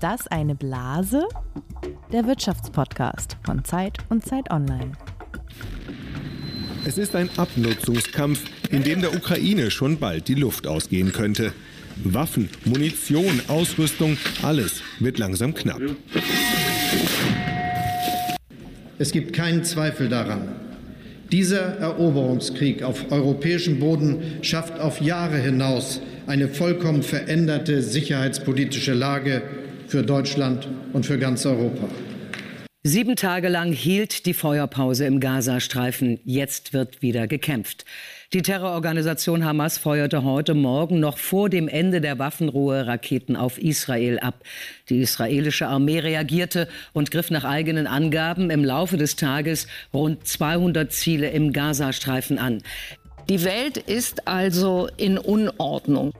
Ist das eine Blase? Der Wirtschaftspodcast von Zeit und Zeit Online. Es ist ein Abnutzungskampf, in dem der Ukraine schon bald die Luft ausgehen könnte. Waffen, Munition, Ausrüstung, alles wird langsam knapp. Es gibt keinen Zweifel daran. Dieser Eroberungskrieg auf europäischem Boden schafft auf Jahre hinaus eine vollkommen veränderte sicherheitspolitische Lage für Deutschland und für ganz Europa. Sieben Tage lang hielt die Feuerpause im Gazastreifen. Jetzt wird wieder gekämpft. Die Terrororganisation Hamas feuerte heute Morgen noch vor dem Ende der Waffenruhe Raketen auf Israel ab. Die israelische Armee reagierte und griff nach eigenen Angaben im Laufe des Tages rund 200 Ziele im Gazastreifen an. Die Welt ist also in Unordnung.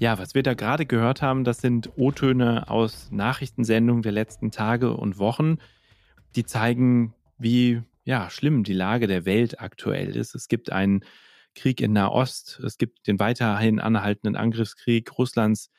Ja, was wir da gerade gehört haben, das sind O-Töne aus Nachrichtensendungen der letzten Tage und Wochen. Die zeigen, wie ja, schlimm die Lage der Welt aktuell ist. Es gibt einen Krieg in Nahost, es gibt den weiterhin anhaltenden Angriffskrieg Russlands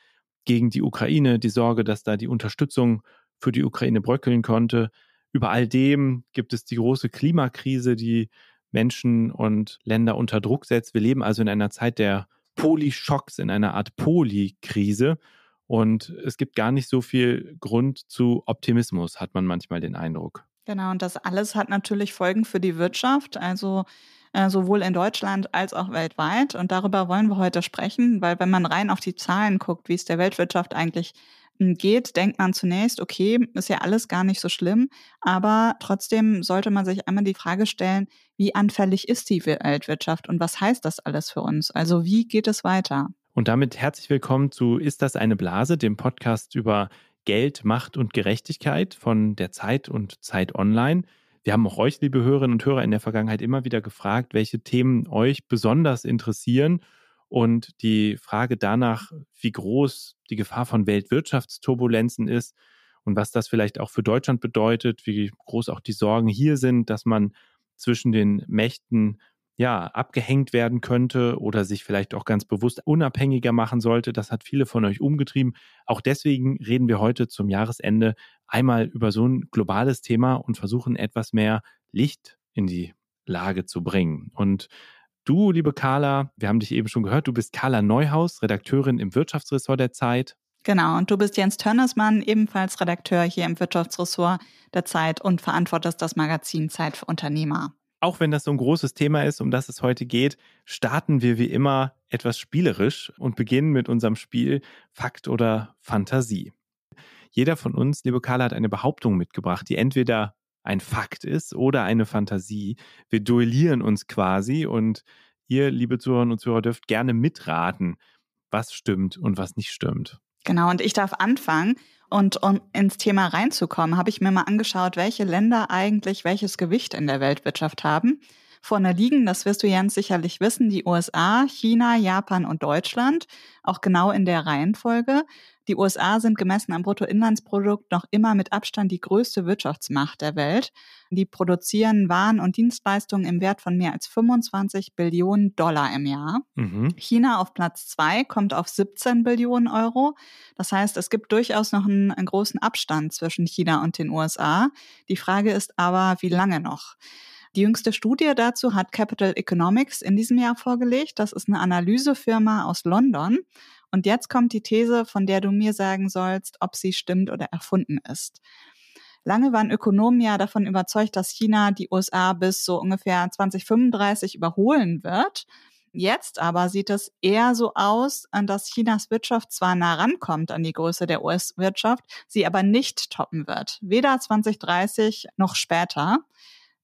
gegen die Ukraine, die Sorge, dass da die Unterstützung für die Ukraine bröckeln konnte. Über all dem gibt es die große Klimakrise, die Menschen und Länder unter Druck setzt. Wir leben also in einer Zeit der Polyschocks, in einer Art Polykrise. Und es gibt gar nicht so viel Grund zu Optimismus, hat man manchmal den Eindruck. Genau, und das alles hat natürlich Folgen für die Wirtschaft, also äh, sowohl in Deutschland als auch weltweit. Und darüber wollen wir heute sprechen, weil wenn man rein auf die Zahlen guckt, wie es der Weltwirtschaft eigentlich geht, denkt man zunächst, okay, ist ja alles gar nicht so schlimm, aber trotzdem sollte man sich einmal die Frage stellen, wie anfällig ist die Weltwirtschaft und was heißt das alles für uns? Also wie geht es weiter? Und damit herzlich willkommen zu Ist das eine Blase, dem Podcast über Geld, Macht und Gerechtigkeit von der Zeit und Zeit Online. Wir haben auch euch, liebe Hörerinnen und Hörer, in der Vergangenheit immer wieder gefragt, welche Themen euch besonders interessieren und die Frage danach, wie groß die Gefahr von Weltwirtschaftsturbulenzen ist und was das vielleicht auch für Deutschland bedeutet, wie groß auch die Sorgen hier sind, dass man zwischen den Mächten ja, abgehängt werden könnte oder sich vielleicht auch ganz bewusst unabhängiger machen sollte. Das hat viele von euch umgetrieben. Auch deswegen reden wir heute zum Jahresende einmal über so ein globales Thema und versuchen etwas mehr Licht in die Lage zu bringen. Und Du, liebe Carla, wir haben dich eben schon gehört, du bist Carla Neuhaus, Redakteurin im Wirtschaftsressort der Zeit. Genau, und du bist Jens Tönnesmann, ebenfalls Redakteur hier im Wirtschaftsressort der Zeit und verantwortest das Magazin Zeit für Unternehmer. Auch wenn das so ein großes Thema ist, um das es heute geht, starten wir wie immer etwas spielerisch und beginnen mit unserem Spiel Fakt oder Fantasie. Jeder von uns, liebe Carla, hat eine Behauptung mitgebracht, die entweder ein Fakt ist oder eine Fantasie. Wir duellieren uns quasi und ihr, liebe Zuhörerinnen und Zuhörer, dürft gerne mitraten, was stimmt und was nicht stimmt. Genau, und ich darf anfangen. Und um ins Thema reinzukommen, habe ich mir mal angeschaut, welche Länder eigentlich welches Gewicht in der Weltwirtschaft haben. Vorne liegen, das wirst du Jens sicherlich wissen, die USA, China, Japan und Deutschland, auch genau in der Reihenfolge. Die USA sind gemessen am Bruttoinlandsprodukt noch immer mit Abstand die größte Wirtschaftsmacht der Welt. Die produzieren Waren und Dienstleistungen im Wert von mehr als 25 Billionen Dollar im Jahr. Mhm. China auf Platz zwei kommt auf 17 Billionen Euro. Das heißt, es gibt durchaus noch einen, einen großen Abstand zwischen China und den USA. Die Frage ist aber, wie lange noch? Die jüngste Studie dazu hat Capital Economics in diesem Jahr vorgelegt. Das ist eine Analysefirma aus London. Und jetzt kommt die These, von der du mir sagen sollst, ob sie stimmt oder erfunden ist. Lange waren Ökonomen ja davon überzeugt, dass China die USA bis so ungefähr 2035 überholen wird. Jetzt aber sieht es eher so aus, dass Chinas Wirtschaft zwar nah rankommt an die Größe der US-Wirtschaft, sie aber nicht toppen wird. Weder 2030 noch später.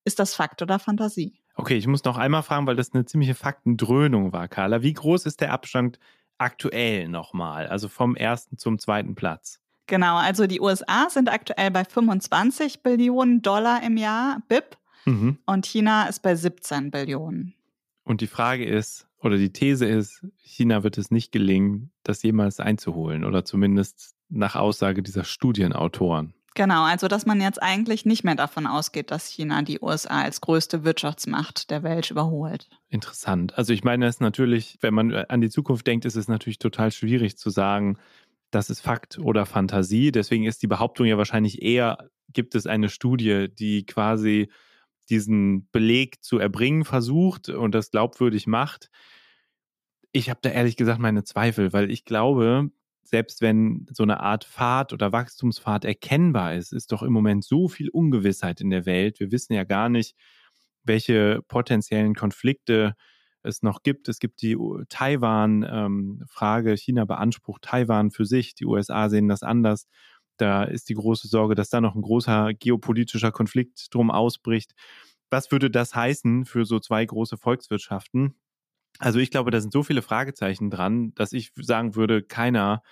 Ist das Fakt oder Fantasie? Okay, ich muss noch einmal fragen, weil das eine ziemliche Faktendröhnung war, Carla. Wie groß ist der Abstand aktuell nochmal, also vom ersten zum zweiten Platz? Genau, also die USA sind aktuell bei 25 Billionen Dollar im Jahr, BIP, mhm. und China ist bei 17 Billionen. Und die Frage ist, oder die These ist, China wird es nicht gelingen, das jemals einzuholen, oder zumindest nach Aussage dieser Studienautoren. Genau, also dass man jetzt eigentlich nicht mehr davon ausgeht, dass China die USA als größte Wirtschaftsmacht der Welt überholt. Interessant. Also ich meine, es ist natürlich, wenn man an die Zukunft denkt, ist es natürlich total schwierig zu sagen, das ist Fakt oder Fantasie. Deswegen ist die Behauptung ja wahrscheinlich eher, gibt es eine Studie, die quasi diesen Beleg zu erbringen versucht und das glaubwürdig macht. Ich habe da ehrlich gesagt meine Zweifel, weil ich glaube, selbst wenn so eine Art Pfad oder Wachstumspfad erkennbar ist, ist doch im Moment so viel Ungewissheit in der Welt. Wir wissen ja gar nicht, welche potenziellen Konflikte es noch gibt. Es gibt die Taiwan-Frage. Ähm, China beansprucht Taiwan für sich. Die USA sehen das anders. Da ist die große Sorge, dass da noch ein großer geopolitischer Konflikt drum ausbricht. Was würde das heißen für so zwei große Volkswirtschaften? Also ich glaube, da sind so viele Fragezeichen dran, dass ich sagen würde, keiner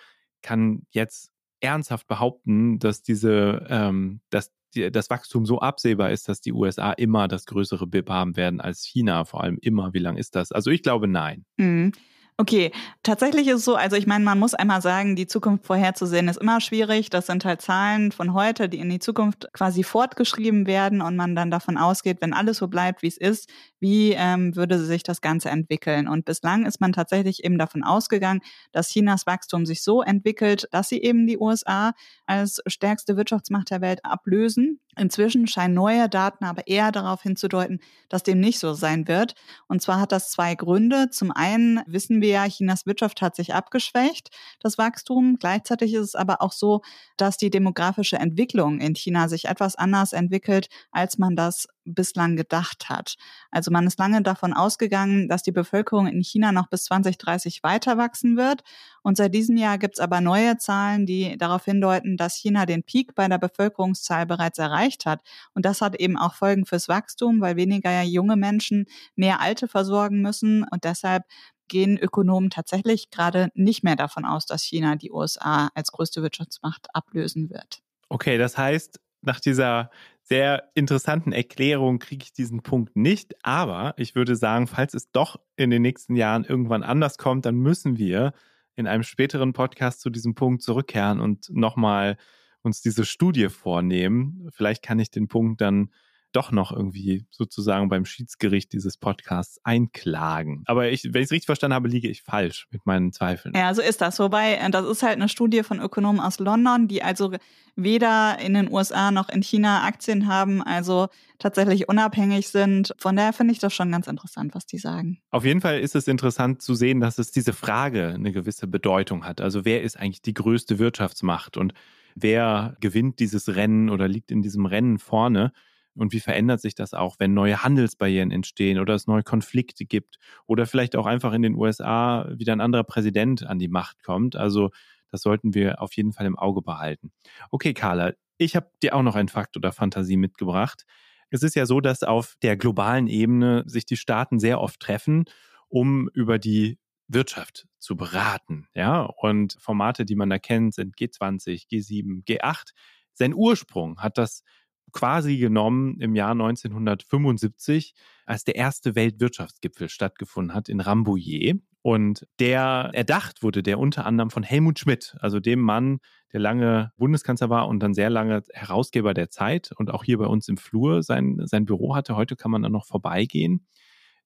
kann jetzt ernsthaft behaupten, dass diese, ähm, dass die, das Wachstum so absehbar ist, dass die USA immer das größere BIP haben werden als China, vor allem immer. Wie lang ist das? Also ich glaube nein. Mhm. Okay, tatsächlich ist es so, also ich meine, man muss einmal sagen, die Zukunft vorherzusehen ist immer schwierig. Das sind halt Zahlen von heute, die in die Zukunft quasi fortgeschrieben werden und man dann davon ausgeht, wenn alles so bleibt, wie es ist, wie ähm, würde sich das Ganze entwickeln. Und bislang ist man tatsächlich eben davon ausgegangen, dass Chinas Wachstum sich so entwickelt, dass sie eben die USA als stärkste Wirtschaftsmacht der Welt ablösen. Inzwischen scheinen neue Daten aber eher darauf hinzudeuten, dass dem nicht so sein wird. Und zwar hat das zwei Gründe. Zum einen wissen wir ja, Chinas Wirtschaft hat sich abgeschwächt, das Wachstum. Gleichzeitig ist es aber auch so, dass die demografische Entwicklung in China sich etwas anders entwickelt, als man das bislang gedacht hat. Also man ist lange davon ausgegangen, dass die Bevölkerung in China noch bis 2030 weiter wachsen wird. Und seit diesem Jahr gibt es aber neue Zahlen, die darauf hindeuten, dass China den Peak bei der Bevölkerungszahl bereits erreicht hat. Und das hat eben auch Folgen fürs Wachstum, weil weniger junge Menschen mehr Alte versorgen müssen. Und deshalb gehen Ökonomen tatsächlich gerade nicht mehr davon aus, dass China die USA als größte Wirtschaftsmacht ablösen wird. Okay, das heißt, nach dieser sehr interessanten Erklärung kriege ich diesen Punkt nicht. Aber ich würde sagen, falls es doch in den nächsten Jahren irgendwann anders kommt, dann müssen wir in einem späteren Podcast zu diesem Punkt zurückkehren und nochmal uns diese Studie vornehmen. Vielleicht kann ich den Punkt dann doch noch irgendwie sozusagen beim Schiedsgericht dieses Podcasts einklagen. Aber ich, wenn ich es richtig verstanden habe, liege ich falsch mit meinen Zweifeln. Ja, so ist das. Wobei, äh, das ist halt eine Studie von Ökonomen aus London, die also weder in den USA noch in China Aktien haben, also tatsächlich unabhängig sind. Von daher finde ich das schon ganz interessant, was die sagen. Auf jeden Fall ist es interessant zu sehen, dass es diese Frage eine gewisse Bedeutung hat. Also wer ist eigentlich die größte Wirtschaftsmacht und wer gewinnt dieses Rennen oder liegt in diesem Rennen vorne? Und wie verändert sich das auch, wenn neue Handelsbarrieren entstehen oder es neue Konflikte gibt oder vielleicht auch einfach in den USA wieder ein anderer Präsident an die Macht kommt? Also das sollten wir auf jeden Fall im Auge behalten. Okay, Carla, ich habe dir auch noch ein Fakt oder Fantasie mitgebracht. Es ist ja so, dass auf der globalen Ebene sich die Staaten sehr oft treffen, um über die Wirtschaft zu beraten. Ja, und Formate, die man da kennt, sind G20, G7, G8. Sein Ursprung hat das quasi genommen im Jahr 1975, als der erste Weltwirtschaftsgipfel stattgefunden hat in Rambouillet. Und der erdacht wurde der unter anderem von Helmut Schmidt, also dem Mann, der lange Bundeskanzler war und dann sehr lange Herausgeber der Zeit und auch hier bei uns im Flur sein, sein Büro hatte. Heute kann man da noch vorbeigehen.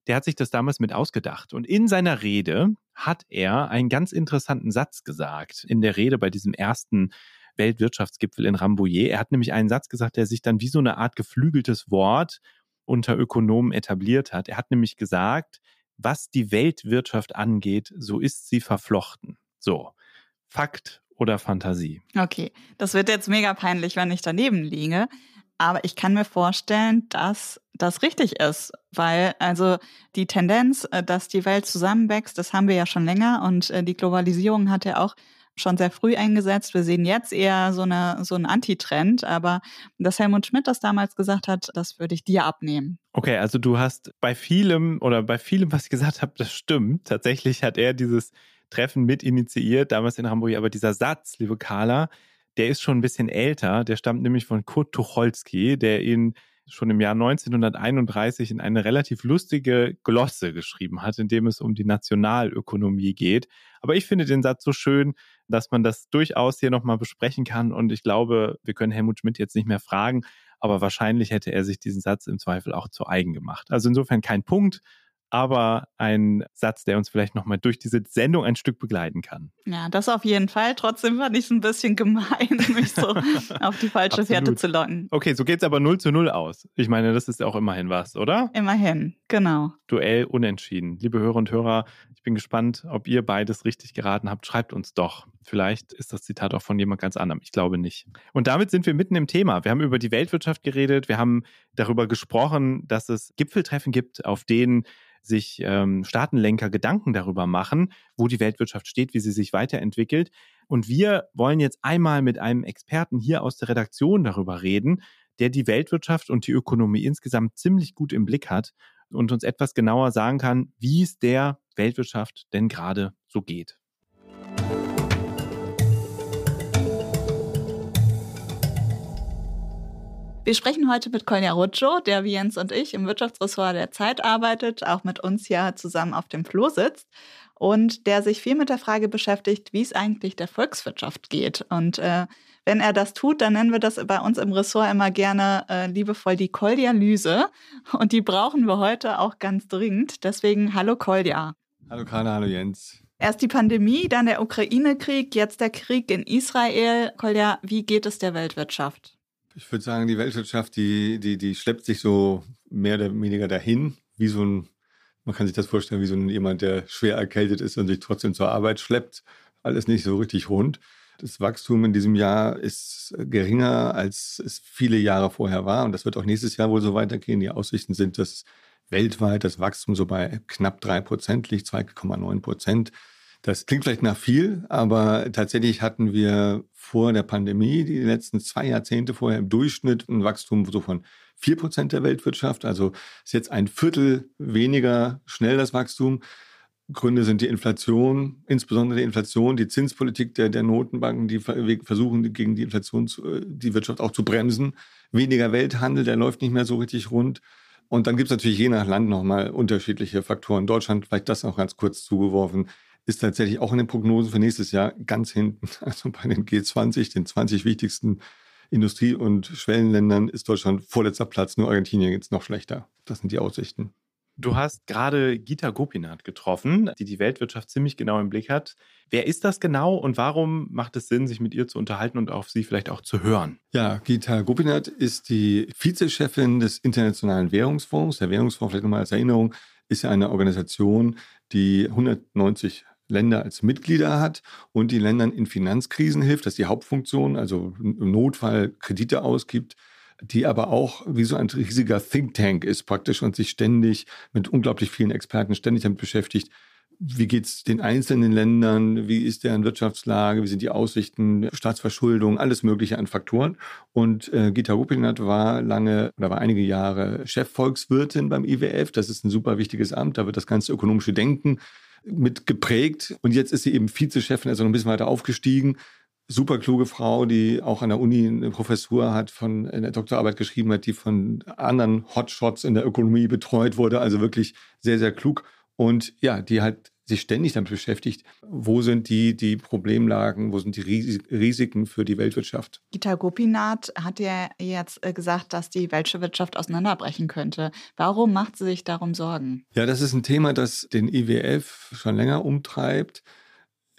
Der hat sich das damals mit ausgedacht. Und in seiner Rede hat er einen ganz interessanten Satz gesagt. In der Rede bei diesem ersten Weltwirtschaftsgipfel in Rambouillet. Er hat nämlich einen Satz gesagt, der sich dann wie so eine Art geflügeltes Wort unter Ökonomen etabliert hat. Er hat nämlich gesagt, was die Weltwirtschaft angeht, so ist sie verflochten. So, Fakt oder Fantasie? Okay, das wird jetzt mega peinlich, wenn ich daneben liege. Aber ich kann mir vorstellen, dass das richtig ist, weil also die Tendenz, äh, dass die Welt zusammenwächst, das haben wir ja schon länger und äh, die Globalisierung hat ja auch schon sehr früh eingesetzt. Wir sehen jetzt eher so, eine, so einen Antitrend, aber dass Helmut Schmidt das damals gesagt hat, das würde ich dir abnehmen. Okay, also du hast bei vielem oder bei vielem, was ich gesagt habe, das stimmt. Tatsächlich hat er dieses Treffen mit initiiert, damals in Hamburg. Aber dieser Satz, liebe Carla, der ist schon ein bisschen älter. Der stammt nämlich von Kurt Tucholsky, der ihn schon im Jahr 1931 in eine relativ lustige Glosse geschrieben hat, in dem es um die Nationalökonomie geht. Aber ich finde den Satz so schön, dass man das durchaus hier nochmal besprechen kann. Und ich glaube, wir können Helmut Schmidt jetzt nicht mehr fragen, aber wahrscheinlich hätte er sich diesen Satz im Zweifel auch zu eigen gemacht. Also insofern kein Punkt, aber ein Satz, der uns vielleicht nochmal durch diese Sendung ein Stück begleiten kann. Ja, das auf jeden Fall. Trotzdem fand ich es ein bisschen gemein, mich so auf die falsche Fährte zu locken. Okay, so geht es aber 0 zu 0 aus. Ich meine, das ist auch immerhin was, oder? Immerhin, genau. Duell unentschieden. Liebe Hörer und Hörer, ich bin gespannt, ob ihr beides richtig geraten habt. Schreibt uns doch. Vielleicht ist das Zitat auch von jemand ganz anderem. Ich glaube nicht. Und damit sind wir mitten im Thema. Wir haben über die Weltwirtschaft geredet. Wir haben darüber gesprochen, dass es Gipfeltreffen gibt, auf denen sich ähm, Staatenlenker Gedanken darüber machen, wo die Weltwirtschaft steht, wie sie sich weiterentwickelt. Und wir wollen jetzt einmal mit einem Experten hier aus der Redaktion darüber reden, der die Weltwirtschaft und die Ökonomie insgesamt ziemlich gut im Blick hat und uns etwas genauer sagen kann, wie es der Weltwirtschaft denn gerade so geht. Wir sprechen heute mit Kolja Rutschow, der wie Jens und ich im Wirtschaftsressort der Zeit arbeitet, auch mit uns ja zusammen auf dem Floh sitzt und der sich viel mit der Frage beschäftigt, wie es eigentlich der Volkswirtschaft geht. Und äh, wenn er das tut, dann nennen wir das bei uns im Ressort immer gerne äh, liebevoll die Koldialyse. Und die brauchen wir heute auch ganz dringend. Deswegen hallo Kolja. Hallo Karla, hallo Jens. Erst die Pandemie, dann der Ukraine-Krieg, jetzt der Krieg in Israel. Kolja, wie geht es der Weltwirtschaft? Ich würde sagen, die Weltwirtschaft, die, die, die schleppt sich so mehr oder weniger dahin, wie so ein, man kann sich das vorstellen, wie so ein, jemand, der schwer erkältet ist und sich trotzdem zur Arbeit schleppt. Alles nicht so richtig rund. Das Wachstum in diesem Jahr ist geringer, als es viele Jahre vorher war. Und das wird auch nächstes Jahr wohl so weitergehen. Die Aussichten sind, dass weltweit das Wachstum so bei knapp drei Prozent liegt, 2,9 Prozent. Das klingt vielleicht nach viel, aber tatsächlich hatten wir vor der Pandemie, die letzten zwei Jahrzehnte vorher im Durchschnitt ein Wachstum so von vier Prozent der Weltwirtschaft. Also ist jetzt ein Viertel weniger schnell das Wachstum. Gründe sind die Inflation, insbesondere die Inflation, die Zinspolitik der, der Notenbanken, die versuchen, gegen die Inflation zu, äh, die Wirtschaft auch zu bremsen. Weniger Welthandel, der läuft nicht mehr so richtig rund. Und dann gibt es natürlich je nach Land nochmal unterschiedliche Faktoren. Deutschland, vielleicht das auch ganz kurz zugeworfen, ist tatsächlich auch in den Prognosen für nächstes Jahr ganz hinten. Also bei den G20, den 20 wichtigsten Industrie- und Schwellenländern, ist Deutschland vorletzter Platz. Nur Argentinien geht es noch schlechter. Das sind die Aussichten. Du hast gerade Gita Gopinath getroffen, die die Weltwirtschaft ziemlich genau im Blick hat. Wer ist das genau und warum macht es Sinn, sich mit ihr zu unterhalten und auf sie vielleicht auch zu hören? Ja, Gita Gopinath ist die Vizechefin des Internationalen Währungsfonds. Der Währungsfonds, vielleicht nochmal als Erinnerung, ist ja eine Organisation, die 190 Länder als Mitglieder hat und die Ländern in Finanzkrisen hilft. Das ist die Hauptfunktion, also im Notfall Kredite ausgibt, die aber auch wie so ein riesiger Think Tank ist praktisch und sich ständig mit unglaublich vielen Experten ständig damit beschäftigt, wie geht es den einzelnen Ländern, wie ist deren Wirtschaftslage, wie sind die Aussichten, Staatsverschuldung, alles Mögliche an Faktoren. Und äh, Gita Rupinath war lange oder war einige Jahre Chefvolkswirtin beim IWF. Das ist ein super wichtiges Amt, da wird das ganze ökonomische Denken mit geprägt. Und jetzt ist sie eben Vizechefin, also noch ein bisschen weiter aufgestiegen. Super kluge Frau, die auch an der Uni eine Professur hat, von eine Doktorarbeit geschrieben hat, die von anderen Hotshots in der Ökonomie betreut wurde. Also wirklich sehr, sehr klug. Und ja, die halt sich ständig damit beschäftigt, wo sind die, die Problemlagen, wo sind die Risiken für die Weltwirtschaft. Gita Gopinath hat ja jetzt äh, gesagt, dass die Weltwirtschaft auseinanderbrechen könnte. Warum macht sie sich darum Sorgen? Ja, das ist ein Thema, das den IWF schon länger umtreibt.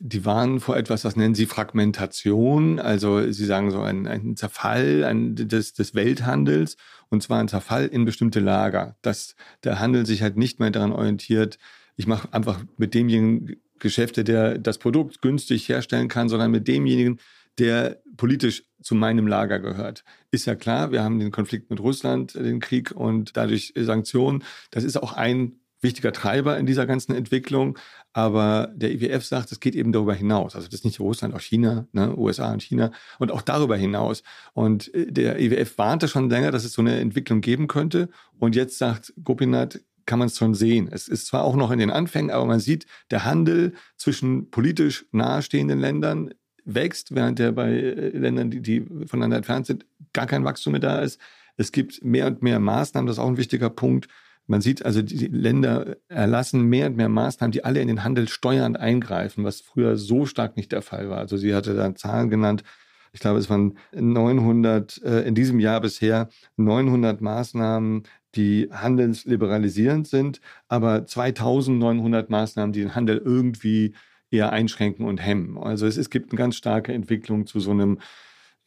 Die warnen vor etwas, das nennen sie Fragmentation. Also sie sagen so ein, ein Zerfall ein, des, des Welthandels und zwar ein Zerfall in bestimmte Lager, dass der Handel sich halt nicht mehr daran orientiert, ich mache einfach mit demjenigen Geschäfte, der das Produkt günstig herstellen kann, sondern mit demjenigen, der politisch zu meinem Lager gehört. Ist ja klar, wir haben den Konflikt mit Russland, den Krieg und dadurch Sanktionen. Das ist auch ein wichtiger Treiber in dieser ganzen Entwicklung. Aber der IWF sagt, es geht eben darüber hinaus. Also das ist nicht Russland, auch China, ne, USA und China und auch darüber hinaus. Und äh, der IWF warnte schon länger, dass es so eine Entwicklung geben könnte. Und jetzt sagt Gopinath, kann man es schon sehen. Es ist zwar auch noch in den Anfängen, aber man sieht, der Handel zwischen politisch nahestehenden Ländern wächst, während der bei äh, Ländern, die, die voneinander entfernt sind, gar kein Wachstum mehr da ist. Es gibt mehr und mehr Maßnahmen, das ist auch ein wichtiger Punkt. Man sieht also, die Länder erlassen mehr und mehr Maßnahmen, die alle in den Handel steuernd eingreifen, was früher so stark nicht der Fall war. Also sie hatte da Zahlen genannt. Ich glaube, es waren 900 äh, in diesem Jahr bisher 900 Maßnahmen, die handelsliberalisierend sind, aber 2900 Maßnahmen, die den Handel irgendwie eher einschränken und hemmen. Also es, es gibt eine ganz starke Entwicklung zu so einem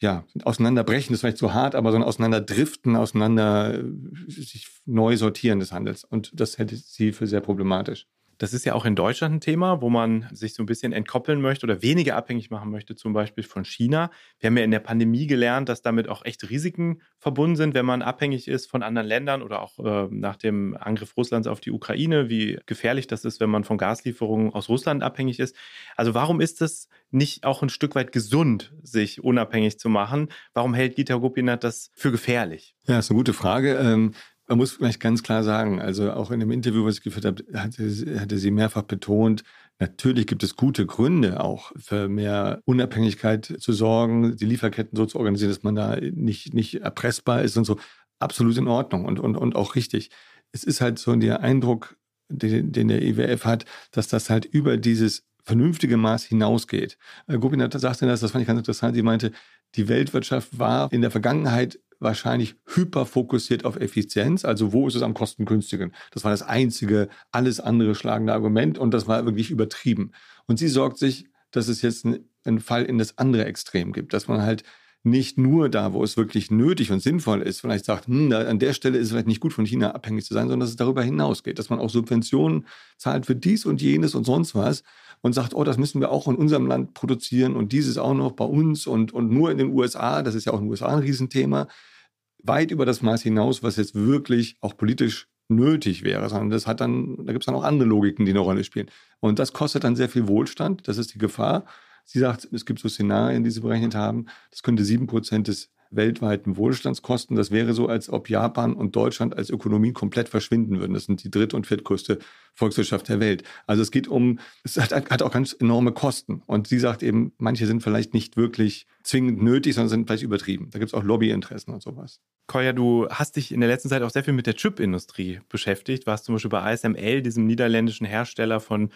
ja, auseinanderbrechen ist vielleicht zu hart, aber so ein Auseinanderdriften, auseinander sich neu sortieren des Handels. Und das hätte sie für sehr problematisch. Das ist ja auch in Deutschland ein Thema, wo man sich so ein bisschen entkoppeln möchte oder weniger abhängig machen möchte, zum Beispiel von China. Wir haben ja in der Pandemie gelernt, dass damit auch echt Risiken verbunden sind, wenn man abhängig ist von anderen Ländern oder auch äh, nach dem Angriff Russlands auf die Ukraine, wie gefährlich das ist, wenn man von Gaslieferungen aus Russland abhängig ist. Also warum ist es nicht auch ein Stück weit gesund, sich unabhängig zu machen? Warum hält Gita Gopinath das für gefährlich? Ja, ist eine gute Frage. Ähm, man muss vielleicht ganz klar sagen, also auch in dem Interview, was ich geführt habe, hatte, hatte sie mehrfach betont, natürlich gibt es gute Gründe auch für mehr Unabhängigkeit zu sorgen, die Lieferketten so zu organisieren, dass man da nicht, nicht erpressbar ist und so. Absolut in Ordnung und, und, und auch richtig. Es ist halt so der Eindruck, den, den der IWF hat, dass das halt über dieses vernünftige Maß hinausgeht. Äh, Gopinath sagte das, das fand ich ganz interessant. Sie meinte, die Weltwirtschaft war in der Vergangenheit wahrscheinlich hyperfokussiert auf Effizienz. Also wo ist es am kostengünstigen? Das war das einzige, alles andere schlagende Argument und das war wirklich übertrieben. Und sie sorgt sich, dass es jetzt einen Fall in das andere Extrem gibt, dass man halt nicht nur da, wo es wirklich nötig und sinnvoll ist, vielleicht sagt, hm, da, an der Stelle ist es vielleicht nicht gut von China abhängig zu sein, sondern dass es darüber hinausgeht, dass man auch Subventionen zahlt für dies und jenes und sonst was und sagt, oh, das müssen wir auch in unserem Land produzieren und dieses auch noch bei uns und, und nur in den USA, das ist ja auch in den USA ein Riesenthema weit über das Maß hinaus, was jetzt wirklich auch politisch nötig wäre, sondern das hat dann, da gibt es dann auch andere Logiken, die eine Rolle spielen. Und das kostet dann sehr viel Wohlstand, das ist die Gefahr. Sie sagt, es gibt so Szenarien, die sie berechnet haben, das könnte sieben Prozent des weltweiten Wohlstandskosten. Das wäre so, als ob Japan und Deutschland als Ökonomie komplett verschwinden würden. Das sind die dritt- und viertgrößte Volkswirtschaft der Welt. Also es geht um, es hat, hat, auch ganz enorme Kosten. Und sie sagt eben, manche sind vielleicht nicht wirklich zwingend nötig, sondern sind vielleicht übertrieben. Da gibt es auch Lobbyinteressen und sowas. Koya, du hast dich in der letzten Zeit auch sehr viel mit der Chipindustrie beschäftigt. Warst zum Beispiel bei ASML, diesem niederländischen Hersteller von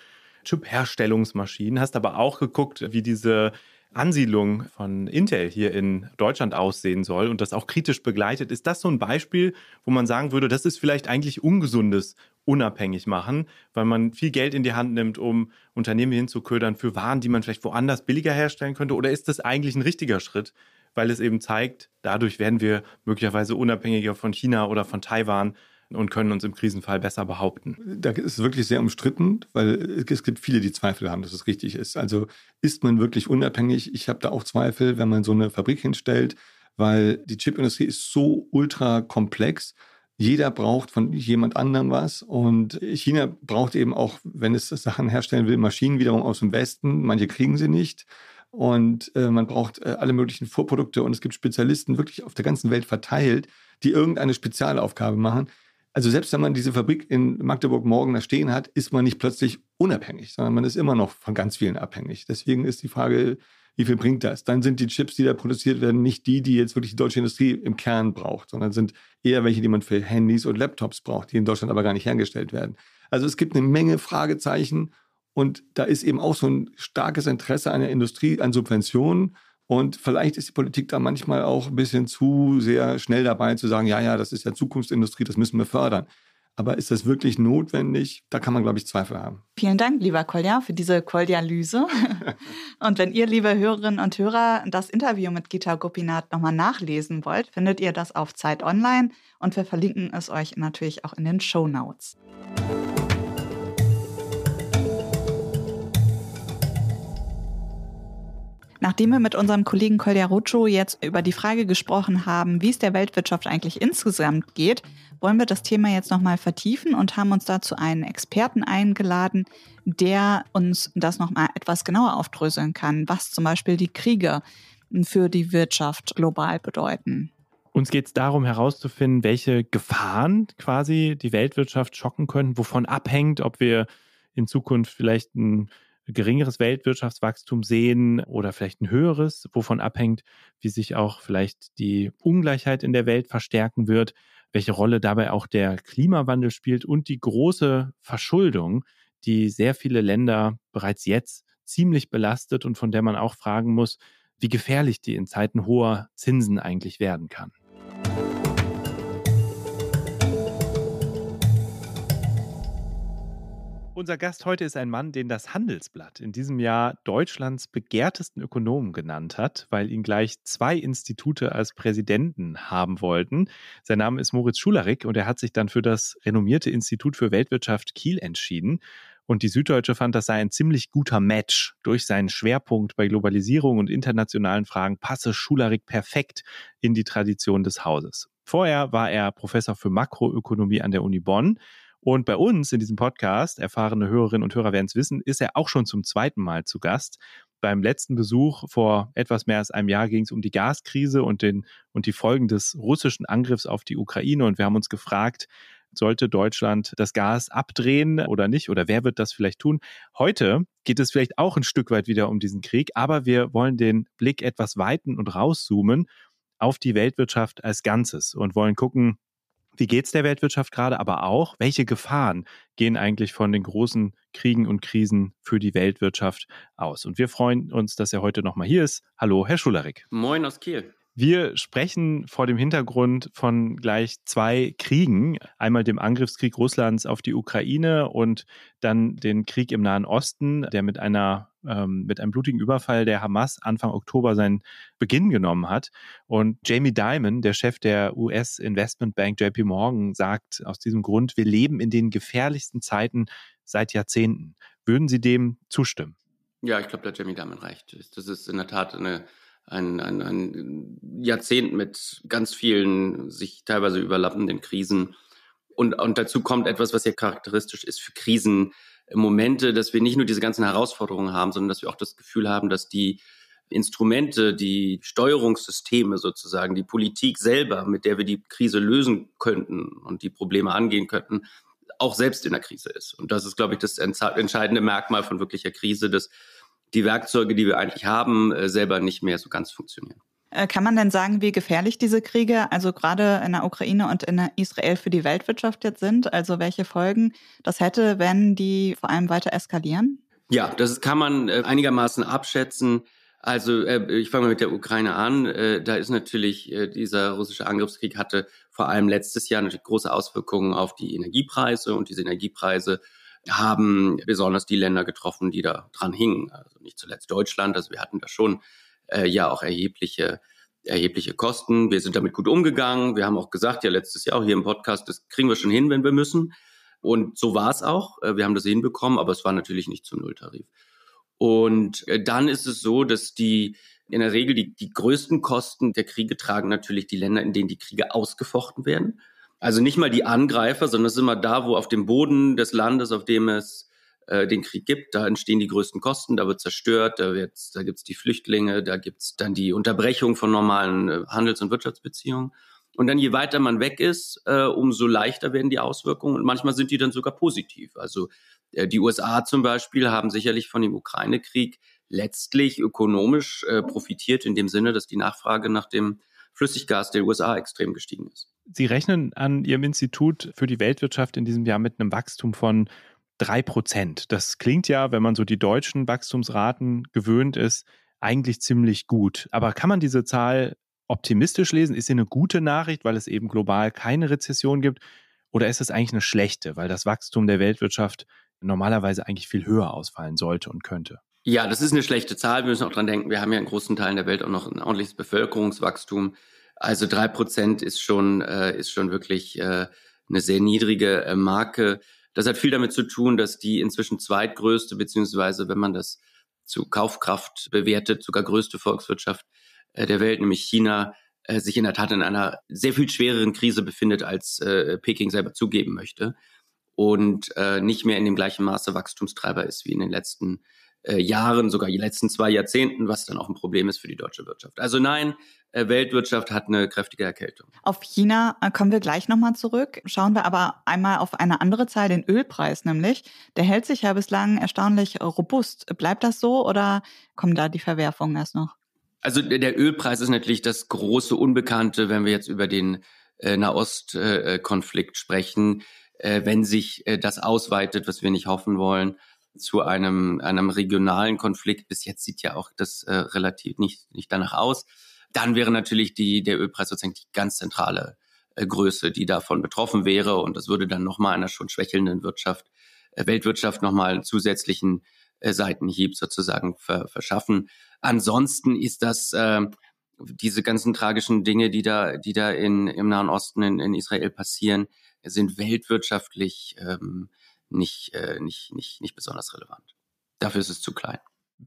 Chip-Herstellungsmaschinen, hast aber auch geguckt, wie diese Ansiedlung von Intel hier in Deutschland aussehen soll und das auch kritisch begleitet. Ist das so ein Beispiel, wo man sagen würde, das ist vielleicht eigentlich ungesundes unabhängig machen, weil man viel Geld in die Hand nimmt, um Unternehmen hinzuködern für Waren, die man vielleicht woanders billiger herstellen könnte? Oder ist das eigentlich ein richtiger Schritt, weil es eben zeigt, dadurch werden wir möglicherweise unabhängiger von China oder von Taiwan und können uns im Krisenfall besser behaupten. Da ist es wirklich sehr umstritten, weil es gibt viele, die Zweifel haben, dass es richtig ist. Also ist man wirklich unabhängig? Ich habe da auch Zweifel, wenn man so eine Fabrik hinstellt, weil die Chipindustrie ist so ultra komplex. Jeder braucht von jemand anderem was und China braucht eben auch, wenn es Sachen herstellen will, Maschinen wiederum aus dem Westen. Manche kriegen sie nicht und äh, man braucht äh, alle möglichen Vorprodukte und es gibt Spezialisten wirklich auf der ganzen Welt verteilt, die irgendeine Spezialaufgabe machen. Also selbst wenn man diese Fabrik in Magdeburg morgen da stehen hat, ist man nicht plötzlich unabhängig, sondern man ist immer noch von ganz vielen abhängig. Deswegen ist die Frage, wie viel bringt das? Dann sind die Chips, die da produziert werden, nicht die, die jetzt wirklich die deutsche Industrie im Kern braucht, sondern sind eher welche, die man für Handys und Laptops braucht, die in Deutschland aber gar nicht hergestellt werden. Also es gibt eine Menge Fragezeichen und da ist eben auch so ein starkes Interesse einer Industrie an Subventionen und vielleicht ist die Politik da manchmal auch ein bisschen zu sehr schnell dabei zu sagen, ja, ja, das ist ja Zukunftsindustrie, das müssen wir fördern. Aber ist das wirklich notwendig? Da kann man, glaube ich, Zweifel haben. Vielen Dank, lieber Kolja, für diese Koldialyse. und wenn ihr, liebe Hörerinnen und Hörer, das Interview mit Gita Gopinath nochmal nachlesen wollt, findet ihr das auf Zeit Online und wir verlinken es euch natürlich auch in den Show Notes. Nachdem wir mit unserem Kollegen Kolja Ruccio jetzt über die Frage gesprochen haben, wie es der Weltwirtschaft eigentlich insgesamt geht, wollen wir das Thema jetzt nochmal vertiefen und haben uns dazu einen Experten eingeladen, der uns das nochmal etwas genauer aufdröseln kann, was zum Beispiel die Kriege für die Wirtschaft global bedeuten. Uns geht es darum herauszufinden, welche Gefahren quasi die Weltwirtschaft schocken können, wovon abhängt, ob wir in Zukunft vielleicht ein geringeres Weltwirtschaftswachstum sehen oder vielleicht ein höheres, wovon abhängt, wie sich auch vielleicht die Ungleichheit in der Welt verstärken wird, welche Rolle dabei auch der Klimawandel spielt und die große Verschuldung, die sehr viele Länder bereits jetzt ziemlich belastet und von der man auch fragen muss, wie gefährlich die in Zeiten hoher Zinsen eigentlich werden kann. Unser Gast heute ist ein Mann, den das Handelsblatt in diesem Jahr Deutschlands begehrtesten Ökonomen genannt hat, weil ihn gleich zwei Institute als Präsidenten haben wollten. Sein Name ist Moritz Schularik und er hat sich dann für das renommierte Institut für Weltwirtschaft Kiel entschieden. Und die Süddeutsche fand, das sei ein ziemlich guter Match. Durch seinen Schwerpunkt bei Globalisierung und internationalen Fragen passe Schularik perfekt in die Tradition des Hauses. Vorher war er Professor für Makroökonomie an der Uni Bonn und bei uns in diesem Podcast, erfahrene Hörerinnen und Hörer werden es wissen, ist er auch schon zum zweiten Mal zu Gast. Beim letzten Besuch vor etwas mehr als einem Jahr ging es um die Gaskrise und, den, und die Folgen des russischen Angriffs auf die Ukraine. Und wir haben uns gefragt, sollte Deutschland das Gas abdrehen oder nicht? Oder wer wird das vielleicht tun? Heute geht es vielleicht auch ein Stück weit wieder um diesen Krieg, aber wir wollen den Blick etwas weiten und rauszoomen auf die Weltwirtschaft als Ganzes und wollen gucken, wie geht es der Weltwirtschaft gerade, aber auch, welche Gefahren gehen eigentlich von den großen Kriegen und Krisen für die Weltwirtschaft aus? Und wir freuen uns, dass er heute nochmal hier ist. Hallo, Herr Schularik. Moin aus Kiel. Wir sprechen vor dem Hintergrund von gleich zwei Kriegen. Einmal dem Angriffskrieg Russlands auf die Ukraine und dann den Krieg im Nahen Osten, der mit einer ähm, mit einem blutigen Überfall der Hamas Anfang Oktober seinen Beginn genommen hat. Und Jamie Dimon, der Chef der US-Investmentbank JP Morgan, sagt aus diesem Grund, wir leben in den gefährlichsten Zeiten seit Jahrzehnten. Würden Sie dem zustimmen? Ja, ich glaube, der Jamie Dimon reicht. Das ist in der Tat eine ein, ein, ein Jahrzehnt mit ganz vielen sich teilweise überlappenden Krisen. Und, und dazu kommt etwas, was ja charakteristisch ist für Krisenmomente, dass wir nicht nur diese ganzen Herausforderungen haben, sondern dass wir auch das Gefühl haben, dass die Instrumente, die Steuerungssysteme sozusagen, die Politik selber, mit der wir die Krise lösen könnten und die Probleme angehen könnten, auch selbst in der Krise ist. Und das ist, glaube ich, das entscheidende Merkmal von wirklicher Krise, dass die Werkzeuge, die wir eigentlich haben, äh, selber nicht mehr so ganz funktionieren. Äh, kann man denn sagen, wie gefährlich diese Kriege, also gerade in der Ukraine und in Israel für die Weltwirtschaft jetzt sind? Also welche Folgen das hätte, wenn die vor allem weiter eskalieren? Ja, das kann man äh, einigermaßen abschätzen. Also ich fange mal mit der Ukraine an. Da ist natürlich dieser russische Angriffskrieg hatte vor allem letztes Jahr natürlich große Auswirkungen auf die Energiepreise und diese Energiepreise haben besonders die Länder getroffen, die da dran hingen. Also nicht zuletzt Deutschland. Also wir hatten da schon äh, ja auch erhebliche erhebliche Kosten. Wir sind damit gut umgegangen. Wir haben auch gesagt, ja letztes Jahr auch hier im Podcast, das kriegen wir schon hin, wenn wir müssen. Und so war es auch. Äh, wir haben das hinbekommen, aber es war natürlich nicht zum Nulltarif. Und äh, dann ist es so, dass die in der Regel die, die größten Kosten der Kriege tragen natürlich die Länder, in denen die Kriege ausgefochten werden. Also nicht mal die Angreifer, sondern es ist immer da, wo auf dem Boden des Landes, auf dem es äh, den Krieg gibt, da entstehen die größten Kosten, da wird zerstört, da, wird's, da gibt's die Flüchtlinge, da gibt's dann die Unterbrechung von normalen äh, Handels- und Wirtschaftsbeziehungen. Und dann je weiter man weg ist, äh, umso leichter werden die Auswirkungen und manchmal sind die dann sogar positiv. Also äh, die USA zum Beispiel haben sicherlich von dem Ukraine-Krieg letztlich ökonomisch äh, profitiert in dem Sinne, dass die Nachfrage nach dem Flüssiggas der USA extrem gestiegen ist. Sie rechnen an Ihrem Institut für die Weltwirtschaft in diesem Jahr mit einem Wachstum von drei Prozent. Das klingt ja, wenn man so die deutschen Wachstumsraten gewöhnt ist, eigentlich ziemlich gut. Aber kann man diese Zahl optimistisch lesen? Ist sie eine gute Nachricht, weil es eben global keine Rezession gibt? Oder ist es eigentlich eine schlechte, weil das Wachstum der Weltwirtschaft normalerweise eigentlich viel höher ausfallen sollte und könnte? Ja, das ist eine schlechte Zahl. Wir müssen auch dran denken, wir haben ja in großen Teilen der Welt auch noch ein ordentliches Bevölkerungswachstum. Also drei Prozent ist schon, äh, ist schon wirklich äh, eine sehr niedrige äh, Marke. Das hat viel damit zu tun, dass die inzwischen zweitgrößte, beziehungsweise wenn man das zu Kaufkraft bewertet, sogar größte Volkswirtschaft äh, der Welt, nämlich China, äh, sich in der Tat in einer sehr viel schwereren Krise befindet, als äh, Peking selber zugeben möchte und äh, nicht mehr in dem gleichen Maße Wachstumstreiber ist wie in den letzten äh, Jahren, sogar die letzten zwei Jahrzehnten, was dann auch ein Problem ist für die deutsche Wirtschaft. Also nein, Weltwirtschaft hat eine kräftige Erkältung. Auf China äh, kommen wir gleich nochmal zurück. Schauen wir aber einmal auf eine andere Zahl, den Ölpreis nämlich. Der hält sich ja bislang erstaunlich robust. Bleibt das so oder kommen da die Verwerfungen erst noch? Also der Ölpreis ist natürlich das große Unbekannte, wenn wir jetzt über den äh, Nahostkonflikt äh, sprechen. Äh, wenn sich äh, das ausweitet, was wir nicht hoffen wollen, zu einem, einem regionalen Konflikt. Bis jetzt sieht ja auch das äh, relativ nicht, nicht danach aus. Dann wäre natürlich die, der Ölpreis sozusagen die ganz zentrale äh, Größe, die davon betroffen wäre. Und das würde dann nochmal einer schon schwächelnden Wirtschaft Weltwirtschaft nochmal einen zusätzlichen äh, Seitenhieb sozusagen ver verschaffen. Ansonsten ist das äh, diese ganzen tragischen Dinge, die da, die da in, im Nahen Osten in, in Israel passieren, sind weltwirtschaftlich ähm, nicht, äh, nicht, nicht, nicht besonders relevant. Dafür ist es zu klein.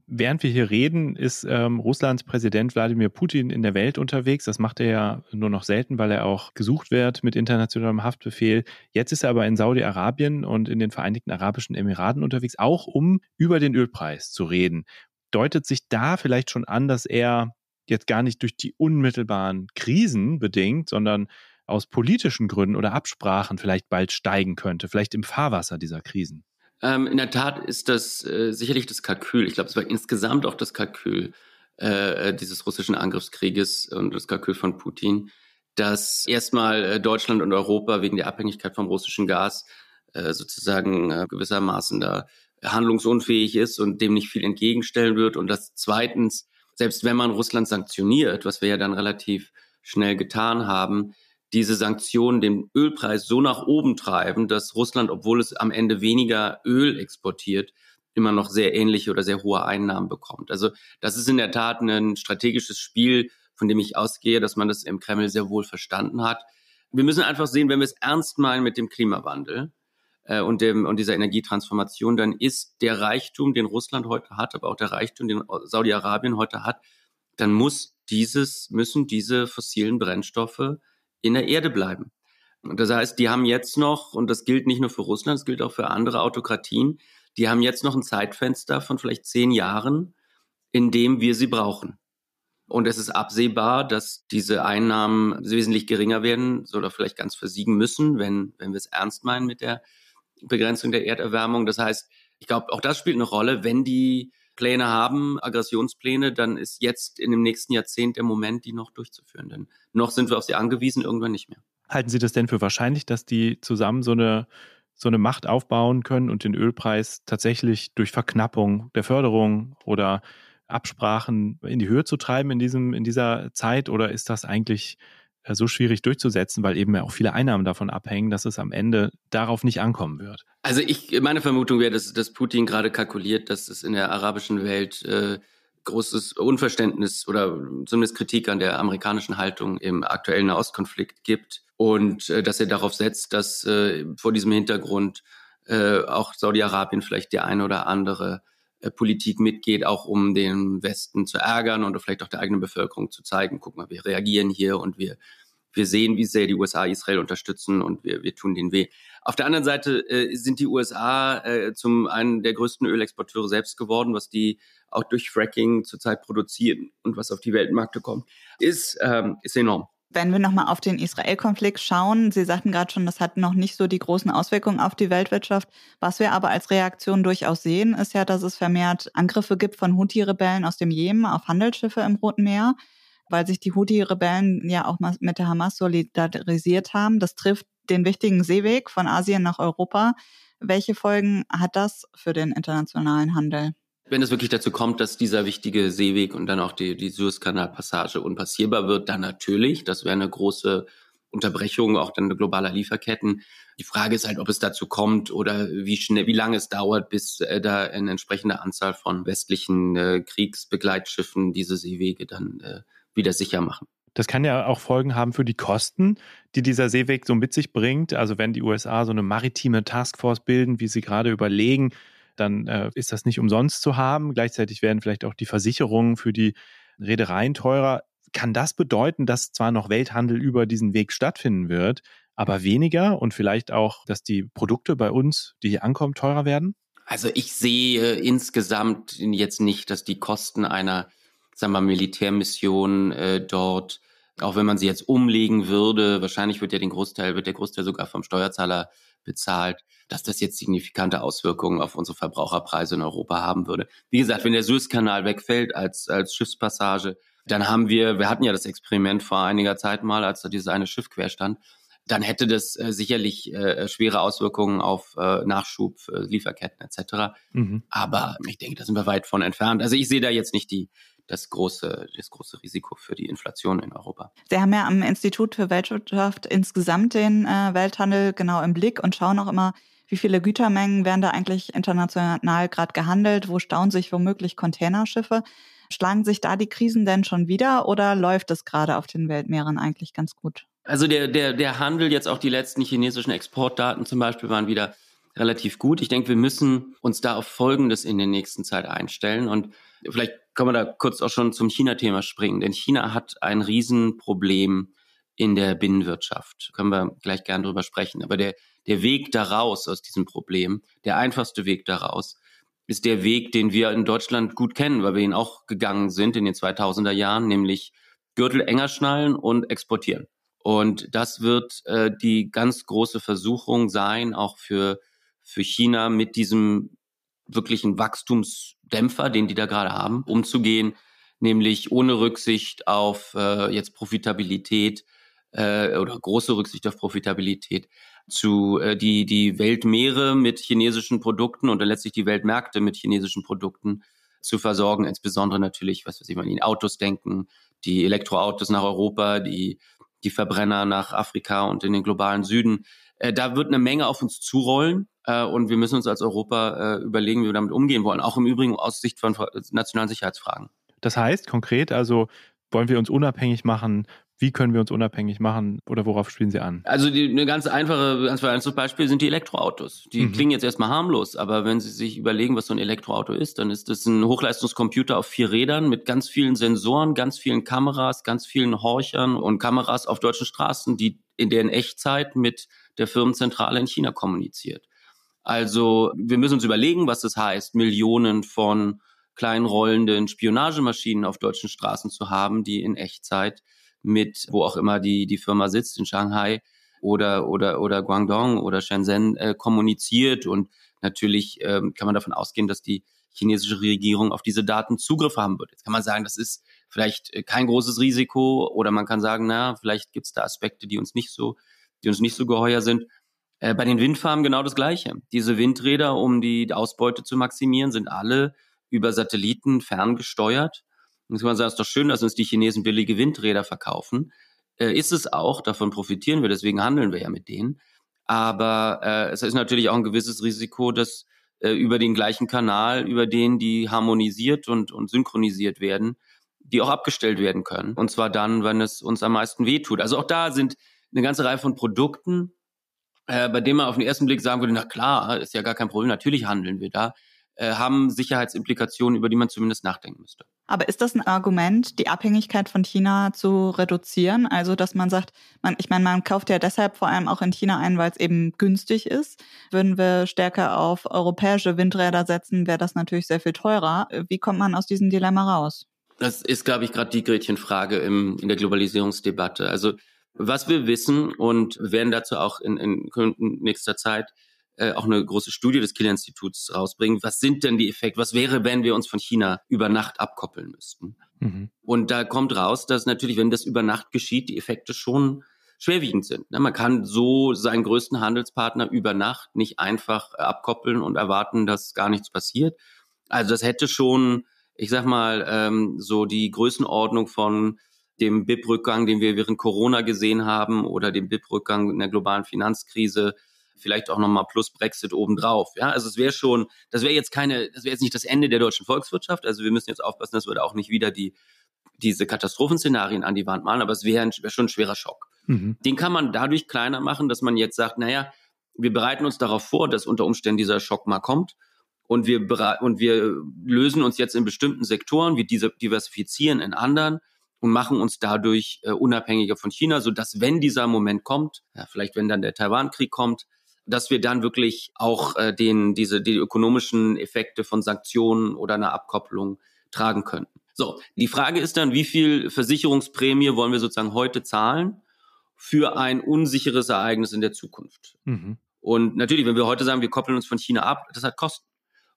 Während wir hier reden, ist ähm, Russlands Präsident Wladimir Putin in der Welt unterwegs. Das macht er ja nur noch selten, weil er auch gesucht wird mit internationalem Haftbefehl. Jetzt ist er aber in Saudi-Arabien und in den Vereinigten Arabischen Emiraten unterwegs, auch um über den Ölpreis zu reden. Deutet sich da vielleicht schon an, dass er jetzt gar nicht durch die unmittelbaren Krisen bedingt, sondern aus politischen Gründen oder Absprachen vielleicht bald steigen könnte, vielleicht im Fahrwasser dieser Krisen? Ähm, in der Tat ist das äh, sicherlich das Kalkül. Ich glaube, es war insgesamt auch das Kalkül äh, dieses russischen Angriffskrieges und das Kalkül von Putin, dass erstmal äh, Deutschland und Europa wegen der Abhängigkeit vom russischen Gas äh, sozusagen äh, gewissermaßen da handlungsunfähig ist und dem nicht viel entgegenstellen wird und dass zweitens, selbst wenn man Russland sanktioniert, was wir ja dann relativ schnell getan haben, diese Sanktionen den Ölpreis so nach oben treiben, dass Russland, obwohl es am Ende weniger Öl exportiert, immer noch sehr ähnliche oder sehr hohe Einnahmen bekommt. Also das ist in der Tat ein strategisches Spiel, von dem ich ausgehe, dass man das im Kreml sehr wohl verstanden hat. Wir müssen einfach sehen, wenn wir es ernst meinen mit dem Klimawandel äh, und, dem, und dieser Energietransformation, dann ist der Reichtum, den Russland heute hat, aber auch der Reichtum, den Saudi-Arabien heute hat, dann muss dieses, müssen diese fossilen Brennstoffe in der Erde bleiben. Und das heißt, die haben jetzt noch, und das gilt nicht nur für Russland, das gilt auch für andere Autokratien, die haben jetzt noch ein Zeitfenster von vielleicht zehn Jahren, in dem wir sie brauchen. Und es ist absehbar, dass diese Einnahmen wesentlich geringer werden oder vielleicht ganz versiegen müssen, wenn, wenn wir es ernst meinen mit der Begrenzung der Erderwärmung. Das heißt, ich glaube, auch das spielt eine Rolle. Wenn die Pläne haben, Aggressionspläne, dann ist jetzt in dem nächsten Jahrzehnt der Moment, die noch durchzuführen. Denn noch sind wir auf sie angewiesen, irgendwann nicht mehr. Halten Sie das denn für wahrscheinlich, dass die zusammen so eine, so eine Macht aufbauen können und den Ölpreis tatsächlich durch Verknappung der Förderung oder Absprachen in die Höhe zu treiben in, diesem, in dieser Zeit? Oder ist das eigentlich so schwierig durchzusetzen, weil eben ja auch viele Einnahmen davon abhängen, dass es am Ende darauf nicht ankommen wird. Also ich, meine Vermutung wäre, dass, dass Putin gerade kalkuliert, dass es in der arabischen Welt äh, großes Unverständnis oder zumindest Kritik an der amerikanischen Haltung im aktuellen Nahostkonflikt gibt und äh, dass er darauf setzt, dass äh, vor diesem Hintergrund äh, auch Saudi-Arabien vielleicht die eine oder andere äh, Politik mitgeht, auch um den Westen zu ärgern und vielleicht auch der eigenen Bevölkerung zu zeigen, guck mal, wir reagieren hier und wir wir sehen, wie sehr die USA Israel unterstützen und wir, wir tun den weh. Auf der anderen Seite äh, sind die USA äh, zum einen der größten Ölexporteure selbst geworden, was die auch durch Fracking zurzeit produzieren und was auf die Weltmärkte kommt, ist, ähm, ist enorm. Wenn wir nochmal auf den Israel-Konflikt schauen, Sie sagten gerade schon, das hat noch nicht so die großen Auswirkungen auf die Weltwirtschaft. Was wir aber als Reaktion durchaus sehen, ist ja, dass es vermehrt Angriffe gibt von Houthi-Rebellen aus dem Jemen auf Handelsschiffe im Roten Meer weil sich die Houthi-Rebellen ja auch mit der Hamas solidarisiert haben. Das trifft den wichtigen Seeweg von Asien nach Europa. Welche Folgen hat das für den internationalen Handel? Wenn es wirklich dazu kommt, dass dieser wichtige Seeweg und dann auch die, die Suezkanalpassage unpassierbar wird, dann natürlich. Das wäre eine große Unterbrechung auch dann globaler Lieferketten. Die Frage ist halt, ob es dazu kommt oder wie schnell, wie lange es dauert, bis äh, da eine entsprechende Anzahl von westlichen äh, Kriegsbegleitschiffen diese Seewege dann äh, wieder sicher machen. Das kann ja auch Folgen haben für die Kosten, die dieser Seeweg so mit sich bringt. Also wenn die USA so eine maritime Taskforce bilden, wie sie gerade überlegen, dann äh, ist das nicht umsonst zu haben. Gleichzeitig werden vielleicht auch die Versicherungen für die Reedereien teurer. Kann das bedeuten, dass zwar noch Welthandel über diesen Weg stattfinden wird, aber weniger und vielleicht auch, dass die Produkte bei uns, die hier ankommen, teurer werden? Also ich sehe insgesamt jetzt nicht, dass die Kosten einer sagen wir, Militärmission äh, dort, auch wenn man sie jetzt umlegen würde, wahrscheinlich wird ja den Großteil, wird der Großteil sogar vom Steuerzahler bezahlt, dass das jetzt signifikante Auswirkungen auf unsere Verbraucherpreise in Europa haben würde. Wie gesagt, wenn der Suezkanal wegfällt als, als Schiffspassage, dann haben wir, wir hatten ja das Experiment vor einiger Zeit mal, als da dieses eine Schiff quer stand, dann hätte das äh, sicherlich äh, schwere Auswirkungen auf äh, Nachschub, äh, Lieferketten etc. Mhm. Aber ich denke, da sind wir weit von entfernt. Also ich sehe da jetzt nicht die, das große, das große Risiko für die Inflation in Europa. Sie haben ja am Institut für Weltwirtschaft insgesamt den äh, Welthandel genau im Blick und schauen auch immer, Wie viele Gütermengen werden da eigentlich international gerade gehandelt? Wo stauen sich womöglich Containerschiffe? Schlagen sich da die Krisen denn schon wieder oder läuft es gerade auf den Weltmeeren eigentlich ganz gut? Also der, der, der Handel, jetzt auch die letzten chinesischen Exportdaten zum Beispiel, waren wieder relativ gut. Ich denke, wir müssen uns da auf Folgendes in der nächsten Zeit einstellen. Und vielleicht können wir da kurz auch schon zum China-Thema springen. Denn China hat ein Riesenproblem in der Binnenwirtschaft. Können wir gleich gern drüber sprechen. Aber der, der Weg daraus aus diesem Problem, der einfachste Weg daraus, ist der Weg, den wir in Deutschland gut kennen, weil wir ihn auch gegangen sind in den 2000er Jahren, nämlich Gürtel enger schnallen und exportieren. Und das wird äh, die ganz große Versuchung sein, auch für, für China mit diesem wirklichen Wachstumsdämpfer, den die da gerade haben, umzugehen, nämlich ohne Rücksicht auf äh, jetzt Profitabilität äh, oder große Rücksicht auf Profitabilität zu äh, die die Weltmeere mit chinesischen Produkten und dann letztlich die Weltmärkte mit chinesischen Produkten zu versorgen, insbesondere natürlich, was weiß ich, wenn die Autos denken, die Elektroautos nach Europa, die die Verbrenner nach Afrika und in den globalen Süden. Äh, da wird eine Menge auf uns zurollen äh, und wir müssen uns als Europa äh, überlegen, wie wir damit umgehen wollen, auch im Übrigen aus Sicht von nationalen Sicherheitsfragen. Das heißt konkret also, wollen wir uns unabhängig machen wie können wir uns unabhängig machen oder worauf spielen Sie an? Also die, eine ganz einfache, ganz einfaches Beispiel sind die Elektroautos. Die mhm. klingen jetzt erstmal harmlos, aber wenn Sie sich überlegen, was so ein Elektroauto ist, dann ist das ein Hochleistungscomputer auf vier Rädern mit ganz vielen Sensoren, ganz vielen Kameras, ganz vielen Horchern und Kameras auf deutschen Straßen, die in deren Echtzeit mit der Firmenzentrale in China kommuniziert. Also wir müssen uns überlegen, was das heißt, Millionen von kleinen rollenden Spionagemaschinen auf deutschen Straßen zu haben, die in Echtzeit mit, wo auch immer die, die Firma sitzt, in Shanghai oder, oder, oder Guangdong oder Shenzhen äh, kommuniziert. Und natürlich ähm, kann man davon ausgehen, dass die chinesische Regierung auf diese Daten Zugriff haben wird. Jetzt kann man sagen, das ist vielleicht äh, kein großes Risiko oder man kann sagen, na, vielleicht gibt es da Aspekte, die uns nicht so, die uns nicht so geheuer sind. Äh, bei den Windfarmen genau das Gleiche. Diese Windräder, um die Ausbeute zu maximieren, sind alle über Satelliten ferngesteuert. Kann man sagen, es ist doch schön, dass uns die Chinesen billige Windräder verkaufen. Äh, ist es auch, davon profitieren wir, deswegen handeln wir ja mit denen. Aber äh, es ist natürlich auch ein gewisses Risiko, dass äh, über den gleichen Kanal, über den die harmonisiert und, und synchronisiert werden, die auch abgestellt werden können. Und zwar dann, wenn es uns am meisten wehtut. Also auch da sind eine ganze Reihe von Produkten, äh, bei denen man auf den ersten Blick sagen würde, na klar, ist ja gar kein Problem, natürlich handeln wir da. Äh, haben Sicherheitsimplikationen, über die man zumindest nachdenken müsste. Aber ist das ein Argument, die Abhängigkeit von China zu reduzieren? Also, dass man sagt, man, ich meine, man kauft ja deshalb vor allem auch in China ein, weil es eben günstig ist. Würden wir stärker auf europäische Windräder setzen, wäre das natürlich sehr viel teurer. Wie kommt man aus diesem Dilemma raus? Das ist, glaube ich, gerade die Gretchenfrage im, in der Globalisierungsdebatte. Also, was wir wissen und werden dazu auch in, in nächster Zeit äh, auch eine große Studie des Kiel-Instituts rausbringen. Was sind denn die Effekte? Was wäre, wenn wir uns von China über Nacht abkoppeln müssten? Mhm. Und da kommt raus, dass natürlich, wenn das über Nacht geschieht, die Effekte schon schwerwiegend sind. Ne? Man kann so seinen größten Handelspartner über Nacht nicht einfach äh, abkoppeln und erwarten, dass gar nichts passiert. Also das hätte schon, ich sag mal, ähm, so die Größenordnung von dem BIP-Rückgang, den wir während Corona gesehen haben oder dem BIP-Rückgang in der globalen Finanzkrise vielleicht auch nochmal plus Brexit obendrauf. Ja, also es wäre schon, das wäre jetzt keine, das wäre jetzt nicht das Ende der deutschen Volkswirtschaft. Also wir müssen jetzt aufpassen, dass wir da auch nicht wieder die, diese Katastrophenszenarien an die Wand malen, aber es wäre wär schon ein schwerer Schock. Mhm. Den kann man dadurch kleiner machen, dass man jetzt sagt, naja, wir bereiten uns darauf vor, dass unter Umständen dieser Schock mal kommt. Und wir, und wir lösen uns jetzt in bestimmten Sektoren, wir diversifizieren in anderen und machen uns dadurch äh, unabhängiger von China, so dass wenn dieser Moment kommt, ja, vielleicht wenn dann der Taiwan-Krieg kommt, dass wir dann wirklich auch äh, den, diese, die ökonomischen Effekte von Sanktionen oder einer Abkopplung tragen könnten. So, die Frage ist dann, wie viel Versicherungsprämie wollen wir sozusagen heute zahlen für ein unsicheres Ereignis in der Zukunft? Mhm. Und natürlich, wenn wir heute sagen, wir koppeln uns von China ab, das hat Kosten.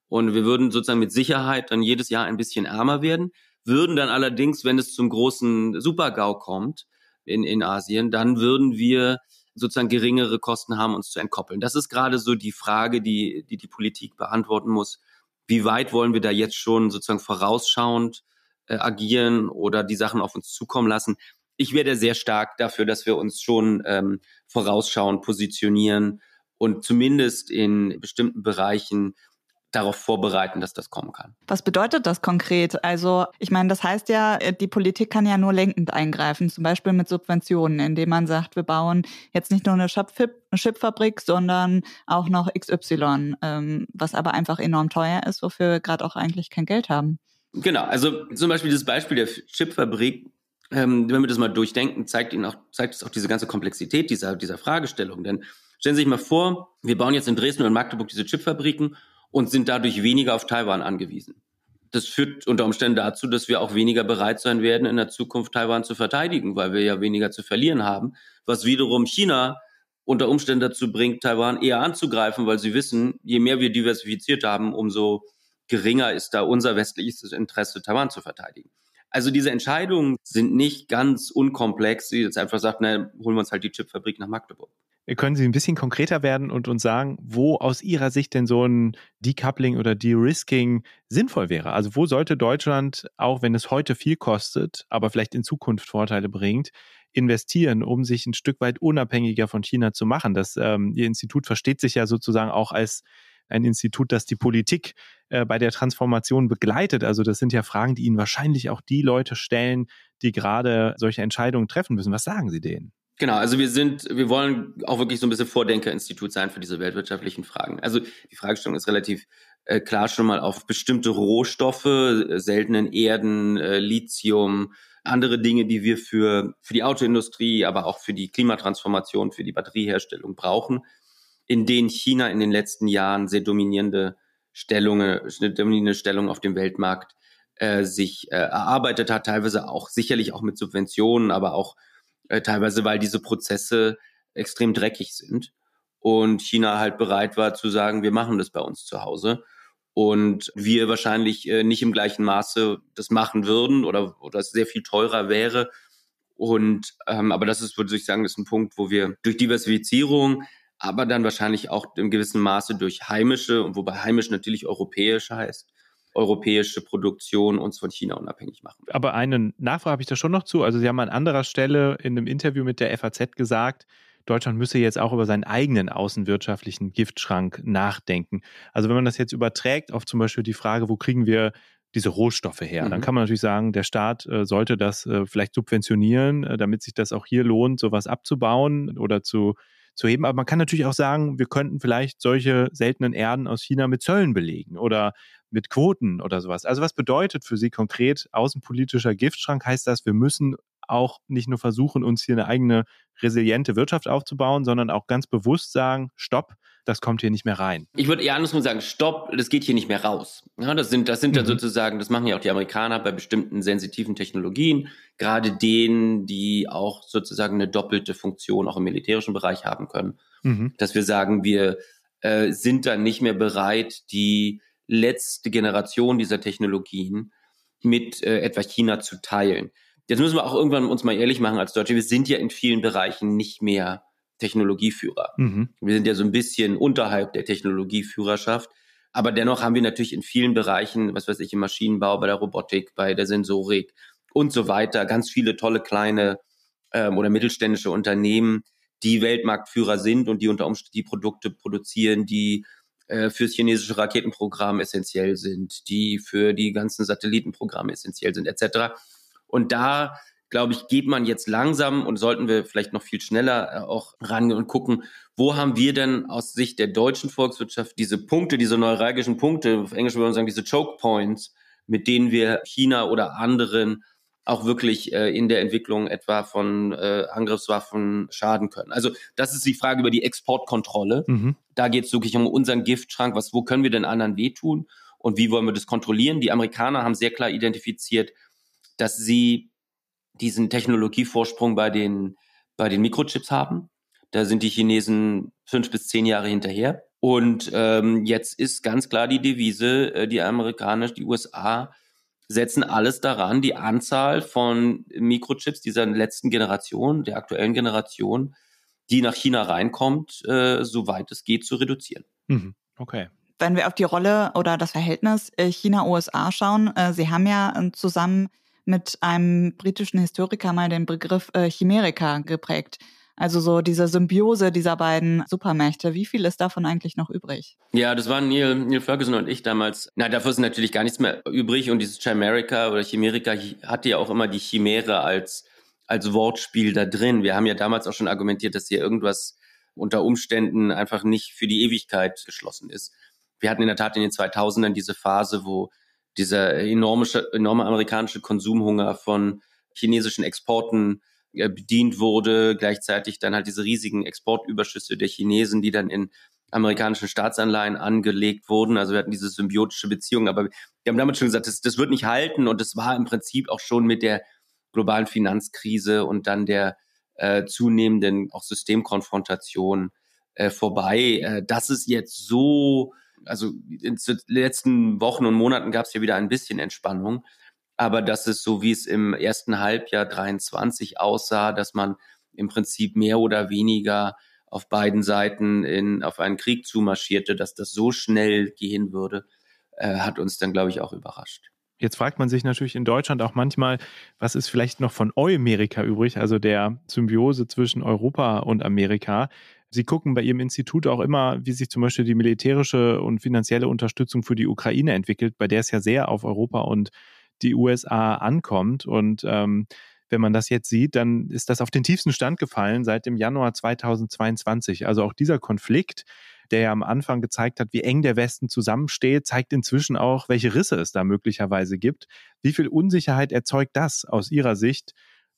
Und wir würden sozusagen mit Sicherheit dann jedes Jahr ein bisschen ärmer werden, würden dann allerdings, wenn es zum großen Supergau kommt in, in Asien, dann würden wir sozusagen geringere Kosten haben, uns zu entkoppeln. Das ist gerade so die Frage, die, die die Politik beantworten muss. Wie weit wollen wir da jetzt schon sozusagen vorausschauend äh, agieren oder die Sachen auf uns zukommen lassen? Ich werde sehr stark dafür, dass wir uns schon ähm, vorausschauend positionieren und zumindest in bestimmten Bereichen darauf vorbereiten, dass das kommen kann. Was bedeutet das konkret? Also ich meine, das heißt ja, die Politik kann ja nur lenkend eingreifen, zum Beispiel mit Subventionen, indem man sagt, wir bauen jetzt nicht nur eine Chipfabrik, sondern auch noch XY, ähm, was aber einfach enorm teuer ist, wofür wir gerade auch eigentlich kein Geld haben. Genau, also zum Beispiel das Beispiel der Chipfabrik, ähm, wenn wir das mal durchdenken, zeigt Ihnen auch, zeigt es auch diese ganze Komplexität dieser, dieser Fragestellung. Denn stellen Sie sich mal vor, wir bauen jetzt in Dresden und Magdeburg diese Chipfabriken und sind dadurch weniger auf Taiwan angewiesen. Das führt unter Umständen dazu, dass wir auch weniger bereit sein werden, in der Zukunft Taiwan zu verteidigen, weil wir ja weniger zu verlieren haben, was wiederum China unter Umständen dazu bringt, Taiwan eher anzugreifen, weil sie wissen, je mehr wir diversifiziert haben, umso geringer ist da unser westliches Interesse, Taiwan zu verteidigen. Also diese Entscheidungen sind nicht ganz unkomplex, sie jetzt einfach sagt, na, holen wir uns halt die Chipfabrik nach Magdeburg. Können Sie ein bisschen konkreter werden und uns sagen, wo aus Ihrer Sicht denn so ein Decoupling oder De-Risking sinnvoll wäre? Also wo sollte Deutschland, auch wenn es heute viel kostet, aber vielleicht in Zukunft Vorteile bringt, investieren, um sich ein Stück weit unabhängiger von China zu machen? Das ähm, Ihr Institut versteht sich ja sozusagen auch als ein Institut, das die Politik äh, bei der Transformation begleitet. Also das sind ja Fragen, die Ihnen wahrscheinlich auch die Leute stellen, die gerade solche Entscheidungen treffen müssen. Was sagen Sie denen? Genau, also wir sind, wir wollen auch wirklich so ein bisschen Vordenkerinstitut sein für diese weltwirtschaftlichen Fragen. Also die Fragestellung ist relativ äh, klar schon mal auf bestimmte Rohstoffe, äh, seltenen Erden, äh, Lithium, andere Dinge, die wir für, für die Autoindustrie, aber auch für die Klimatransformation, für die Batterieherstellung brauchen, in denen China in den letzten Jahren sehr dominierende Stellungen, dominierende Stellung auf dem Weltmarkt äh, sich äh, erarbeitet hat, teilweise auch sicherlich auch mit Subventionen, aber auch äh, teilweise weil diese Prozesse extrem dreckig sind und China halt bereit war zu sagen, wir machen das bei uns zu Hause und wir wahrscheinlich äh, nicht im gleichen Maße das machen würden oder, es sehr viel teurer wäre. Und ähm, aber das ist, würde ich sagen, ist ein Punkt, wo wir durch Diversifizierung, aber dann wahrscheinlich auch in gewissem Maße durch heimische und wobei heimisch natürlich europäisch heißt, europäische Produktion uns von China unabhängig machen. Aber eine Nachfrage habe ich da schon noch zu. Also Sie haben an anderer Stelle in einem Interview mit der FAZ gesagt, Deutschland müsse jetzt auch über seinen eigenen außenwirtschaftlichen Giftschrank nachdenken. Also wenn man das jetzt überträgt auf zum Beispiel die Frage, wo kriegen wir diese Rohstoffe her. Mhm. Dann kann man natürlich sagen, der Staat äh, sollte das äh, vielleicht subventionieren, äh, damit sich das auch hier lohnt, sowas abzubauen oder zu, zu heben. Aber man kann natürlich auch sagen, wir könnten vielleicht solche seltenen Erden aus China mit Zöllen belegen oder mit Quoten oder sowas. Also was bedeutet für Sie konkret außenpolitischer Giftschrank? Heißt das, wir müssen auch nicht nur versuchen, uns hier eine eigene resiliente Wirtschaft aufzubauen, sondern auch ganz bewusst sagen, stopp, das kommt hier nicht mehr rein. Ich würde eher andersrum sagen, stopp, das geht hier nicht mehr raus. Ja, das sind, das sind mhm. dann sozusagen, das machen ja auch die Amerikaner bei bestimmten sensitiven Technologien, gerade denen, die auch sozusagen eine doppelte Funktion auch im militärischen Bereich haben können. Mhm. Dass wir sagen, wir äh, sind dann nicht mehr bereit, die letzte Generation dieser Technologien mit äh, etwa China zu teilen. Jetzt müssen wir auch irgendwann uns mal ehrlich machen als Deutsche. Wir sind ja in vielen Bereichen nicht mehr Technologieführer. Mhm. Wir sind ja so ein bisschen unterhalb der Technologieführerschaft. Aber dennoch haben wir natürlich in vielen Bereichen, was weiß ich, im Maschinenbau, bei der Robotik, bei der Sensorik und so weiter, ganz viele tolle kleine ähm, oder mittelständische Unternehmen, die Weltmarktführer sind und die unter Umständen die Produkte produzieren, die äh, fürs chinesische Raketenprogramm essentiell sind, die für die ganzen Satellitenprogramme essentiell sind, etc. Und da, glaube ich, geht man jetzt langsam und sollten wir vielleicht noch viel schneller äh, auch rangehen und gucken, wo haben wir denn aus Sicht der deutschen Volkswirtschaft diese Punkte, diese neuralgischen Punkte, auf Englisch würde man sagen, diese Choke Points, mit denen wir China oder anderen auch wirklich äh, in der Entwicklung etwa von äh, Angriffswaffen schaden können. Also das ist die Frage über die Exportkontrolle. Mhm. Da geht es wirklich um unseren Giftschrank. Was, wo können wir denn anderen wehtun und wie wollen wir das kontrollieren? Die Amerikaner haben sehr klar identifiziert, dass sie diesen Technologievorsprung bei den bei den Mikrochips haben. Da sind die Chinesen fünf bis zehn Jahre hinterher. Und ähm, jetzt ist ganz klar die Devise, äh, die amerikanische, die USA setzen alles daran, die Anzahl von Mikrochips dieser letzten Generation, der aktuellen Generation, die nach China reinkommt, äh, soweit es geht, zu reduzieren. Mhm. Okay. Wenn wir auf die Rolle oder das Verhältnis äh, China-USA schauen, äh, Sie haben ja äh, zusammen mit einem britischen Historiker mal den Begriff Chimerika geprägt. Also so diese Symbiose dieser beiden Supermächte. Wie viel ist davon eigentlich noch übrig? Ja, das waren Neil, Neil Ferguson und ich damals. Na, dafür ist natürlich gar nichts mehr übrig. Und dieses Chimerica oder Chimerica hatte ja auch immer die Chimäre als, als Wortspiel da drin. Wir haben ja damals auch schon argumentiert, dass hier irgendwas unter Umständen einfach nicht für die Ewigkeit geschlossen ist. Wir hatten in der Tat in den 2000ern diese Phase, wo dieser enorme, enorme amerikanische Konsumhunger von chinesischen Exporten bedient wurde, gleichzeitig dann halt diese riesigen Exportüberschüsse der Chinesen, die dann in amerikanischen Staatsanleihen angelegt wurden. Also wir hatten diese symbiotische Beziehung, aber wir haben damals schon gesagt, das, das wird nicht halten und das war im Prinzip auch schon mit der globalen Finanzkrise und dann der äh, zunehmenden auch Systemkonfrontation äh, vorbei. Äh, dass es jetzt so, also in den letzten Wochen und Monaten gab es ja wieder ein bisschen Entspannung, aber dass es so wie es im ersten Halbjahr 23 aussah, dass man im Prinzip mehr oder weniger auf beiden Seiten in, auf einen Krieg zumarschierte, dass das so schnell gehen würde, äh, hat uns dann, glaube ich, auch überrascht. Jetzt fragt man sich natürlich in Deutschland auch manchmal, was ist vielleicht noch von Euamerika übrig, also der Symbiose zwischen Europa und Amerika. Sie gucken bei Ihrem Institut auch immer, wie sich zum Beispiel die militärische und finanzielle Unterstützung für die Ukraine entwickelt, bei der es ja sehr auf Europa und die USA ankommt. Und ähm, wenn man das jetzt sieht, dann ist das auf den tiefsten Stand gefallen seit dem Januar 2022. Also auch dieser Konflikt, der ja am Anfang gezeigt hat, wie eng der Westen zusammensteht, zeigt inzwischen auch, welche Risse es da möglicherweise gibt. Wie viel Unsicherheit erzeugt das aus Ihrer Sicht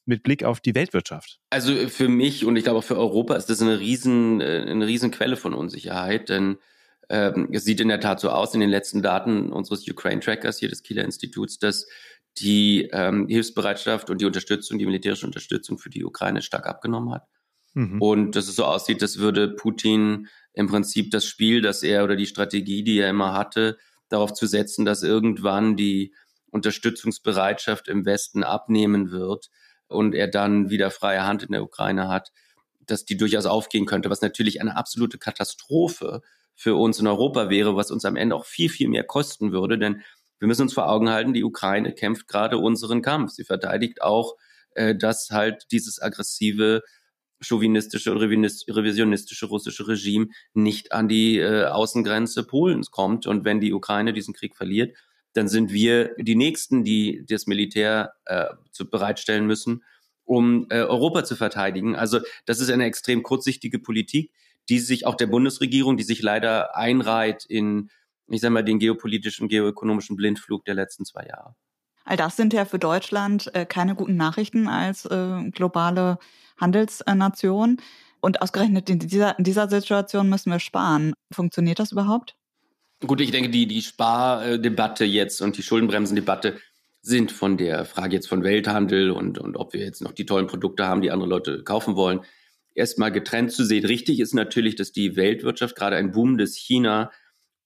mit Blick auf die Weltwirtschaft? Also für mich und ich glaube auch für Europa ist das eine riesen, äh, eine riesen Quelle von Unsicherheit, denn ähm, es sieht in der Tat so aus in den letzten Daten unseres Ukraine-Trackers hier des Kieler Instituts, dass die ähm, Hilfsbereitschaft und die Unterstützung, die militärische Unterstützung für die Ukraine stark abgenommen hat. Mhm. Und dass es so aussieht, das würde Putin im Prinzip das Spiel, das er oder die Strategie, die er immer hatte, darauf zu setzen, dass irgendwann die Unterstützungsbereitschaft im Westen abnehmen wird und er dann wieder freie Hand in der Ukraine hat, dass die durchaus aufgehen könnte, was natürlich eine absolute Katastrophe für uns in Europa wäre, was uns am Ende auch viel, viel mehr kosten würde. Denn wir müssen uns vor Augen halten, die Ukraine kämpft gerade unseren Kampf. Sie verteidigt auch, äh, dass halt dieses aggressive chauvinistische und revisionistische russische Regime nicht an die äh, Außengrenze Polens kommt. Und wenn die Ukraine diesen Krieg verliert, dann sind wir die Nächsten, die das Militär äh, zu bereitstellen müssen, um äh, Europa zu verteidigen. Also das ist eine extrem kurzsichtige Politik, die sich auch der Bundesregierung, die sich leider einreiht in, ich sag mal, den geopolitischen, geoökonomischen Blindflug der letzten zwei Jahre. All das sind ja für Deutschland äh, keine guten Nachrichten als äh, globale Handelsnation. Und ausgerechnet in dieser, in dieser Situation müssen wir sparen. Funktioniert das überhaupt? Gut, ich denke, die, die Spardebatte jetzt und die Schuldenbremsendebatte sind von der Frage jetzt von Welthandel und, und ob wir jetzt noch die tollen Produkte haben, die andere Leute kaufen wollen, erstmal getrennt zu sehen. Richtig ist natürlich, dass die Weltwirtschaft, gerade ein boomendes China,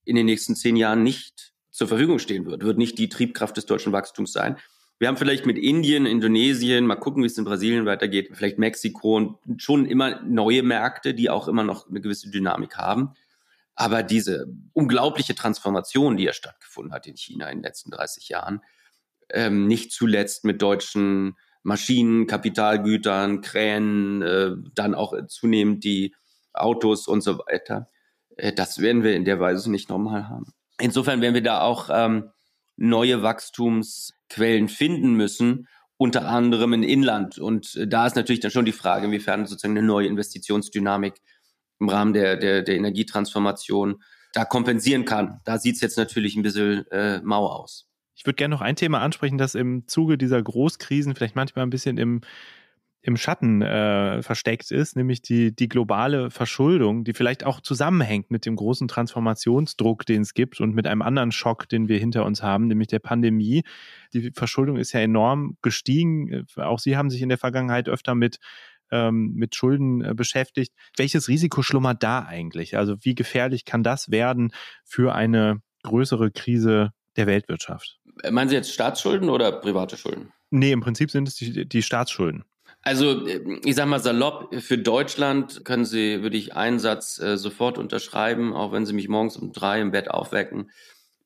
in den nächsten zehn Jahren nicht zur Verfügung stehen wird, wird nicht die Triebkraft des deutschen Wachstums sein. Wir haben vielleicht mit Indien, Indonesien, mal gucken, wie es in Brasilien weitergeht, vielleicht Mexiko und schon immer neue Märkte, die auch immer noch eine gewisse Dynamik haben. Aber diese unglaubliche Transformation, die ja stattgefunden hat in China in den letzten 30 Jahren, ähm, nicht zuletzt mit deutschen Maschinen, Kapitalgütern, Kränen, äh, dann auch zunehmend die Autos und so weiter. Äh, das werden wir in der Weise nicht nochmal haben. Insofern werden wir da auch ähm, neue Wachstumsquellen finden müssen, unter anderem im Inland. Und äh, da ist natürlich dann schon die Frage, inwiefern sozusagen eine neue Investitionsdynamik im Rahmen der, der, der Energietransformation da kompensieren kann. Da sieht es jetzt natürlich ein bisschen äh, mau aus. Ich würde gerne noch ein Thema ansprechen, das im Zuge dieser Großkrisen vielleicht manchmal ein bisschen im, im Schatten äh, versteckt ist, nämlich die, die globale Verschuldung, die vielleicht auch zusammenhängt mit dem großen Transformationsdruck, den es gibt und mit einem anderen Schock, den wir hinter uns haben, nämlich der Pandemie. Die Verschuldung ist ja enorm gestiegen. Auch Sie haben sich in der Vergangenheit öfter mit ähm, mit Schulden äh, beschäftigt. Welches Risiko schlummert da eigentlich? Also wie gefährlich kann das werden für eine größere Krise der Weltwirtschaft? Meinen Sie jetzt Staatsschulden oder private Schulden? Nee, im Prinzip sind es die, die Staatsschulden. Also ich sage mal salopp, für Deutschland können Sie, würde ich einen Satz äh, sofort unterschreiben, auch wenn Sie mich morgens um drei im Bett aufwecken.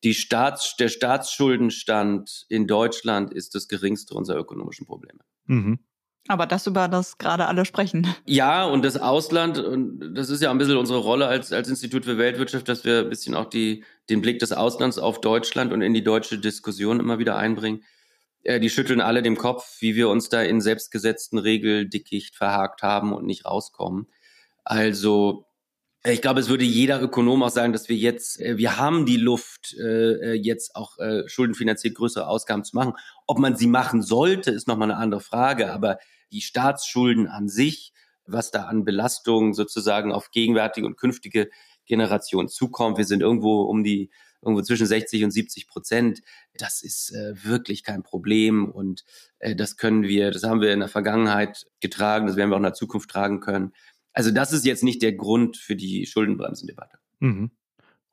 Die Staats, der Staatsschuldenstand in Deutschland ist das geringste unserer ökonomischen Probleme. Mhm. Aber das, über das gerade alle sprechen. Ja, und das Ausland, und das ist ja ein bisschen unsere Rolle als, als Institut für Weltwirtschaft, dass wir ein bisschen auch die, den Blick des Auslands auf Deutschland und in die deutsche Diskussion immer wieder einbringen. Äh, die schütteln alle den Kopf, wie wir uns da in selbstgesetzten Regeldickicht verhakt haben und nicht rauskommen. Also ich glaube, es würde jeder Ökonom auch sagen, dass wir jetzt, äh, wir haben die Luft, äh, jetzt auch schuldenfinanziert größere Ausgaben zu machen. Ob man sie machen sollte, ist nochmal eine andere Frage. Aber die Staatsschulden an sich, was da an Belastungen sozusagen auf gegenwärtige und künftige Generationen zukommt. Wir sind irgendwo um die irgendwo zwischen 60 und 70 Prozent. Das ist äh, wirklich kein Problem und äh, das können wir, das haben wir in der Vergangenheit getragen, das werden wir auch in der Zukunft tragen können. Also das ist jetzt nicht der Grund für die Schuldenbremsendebatte. Mhm.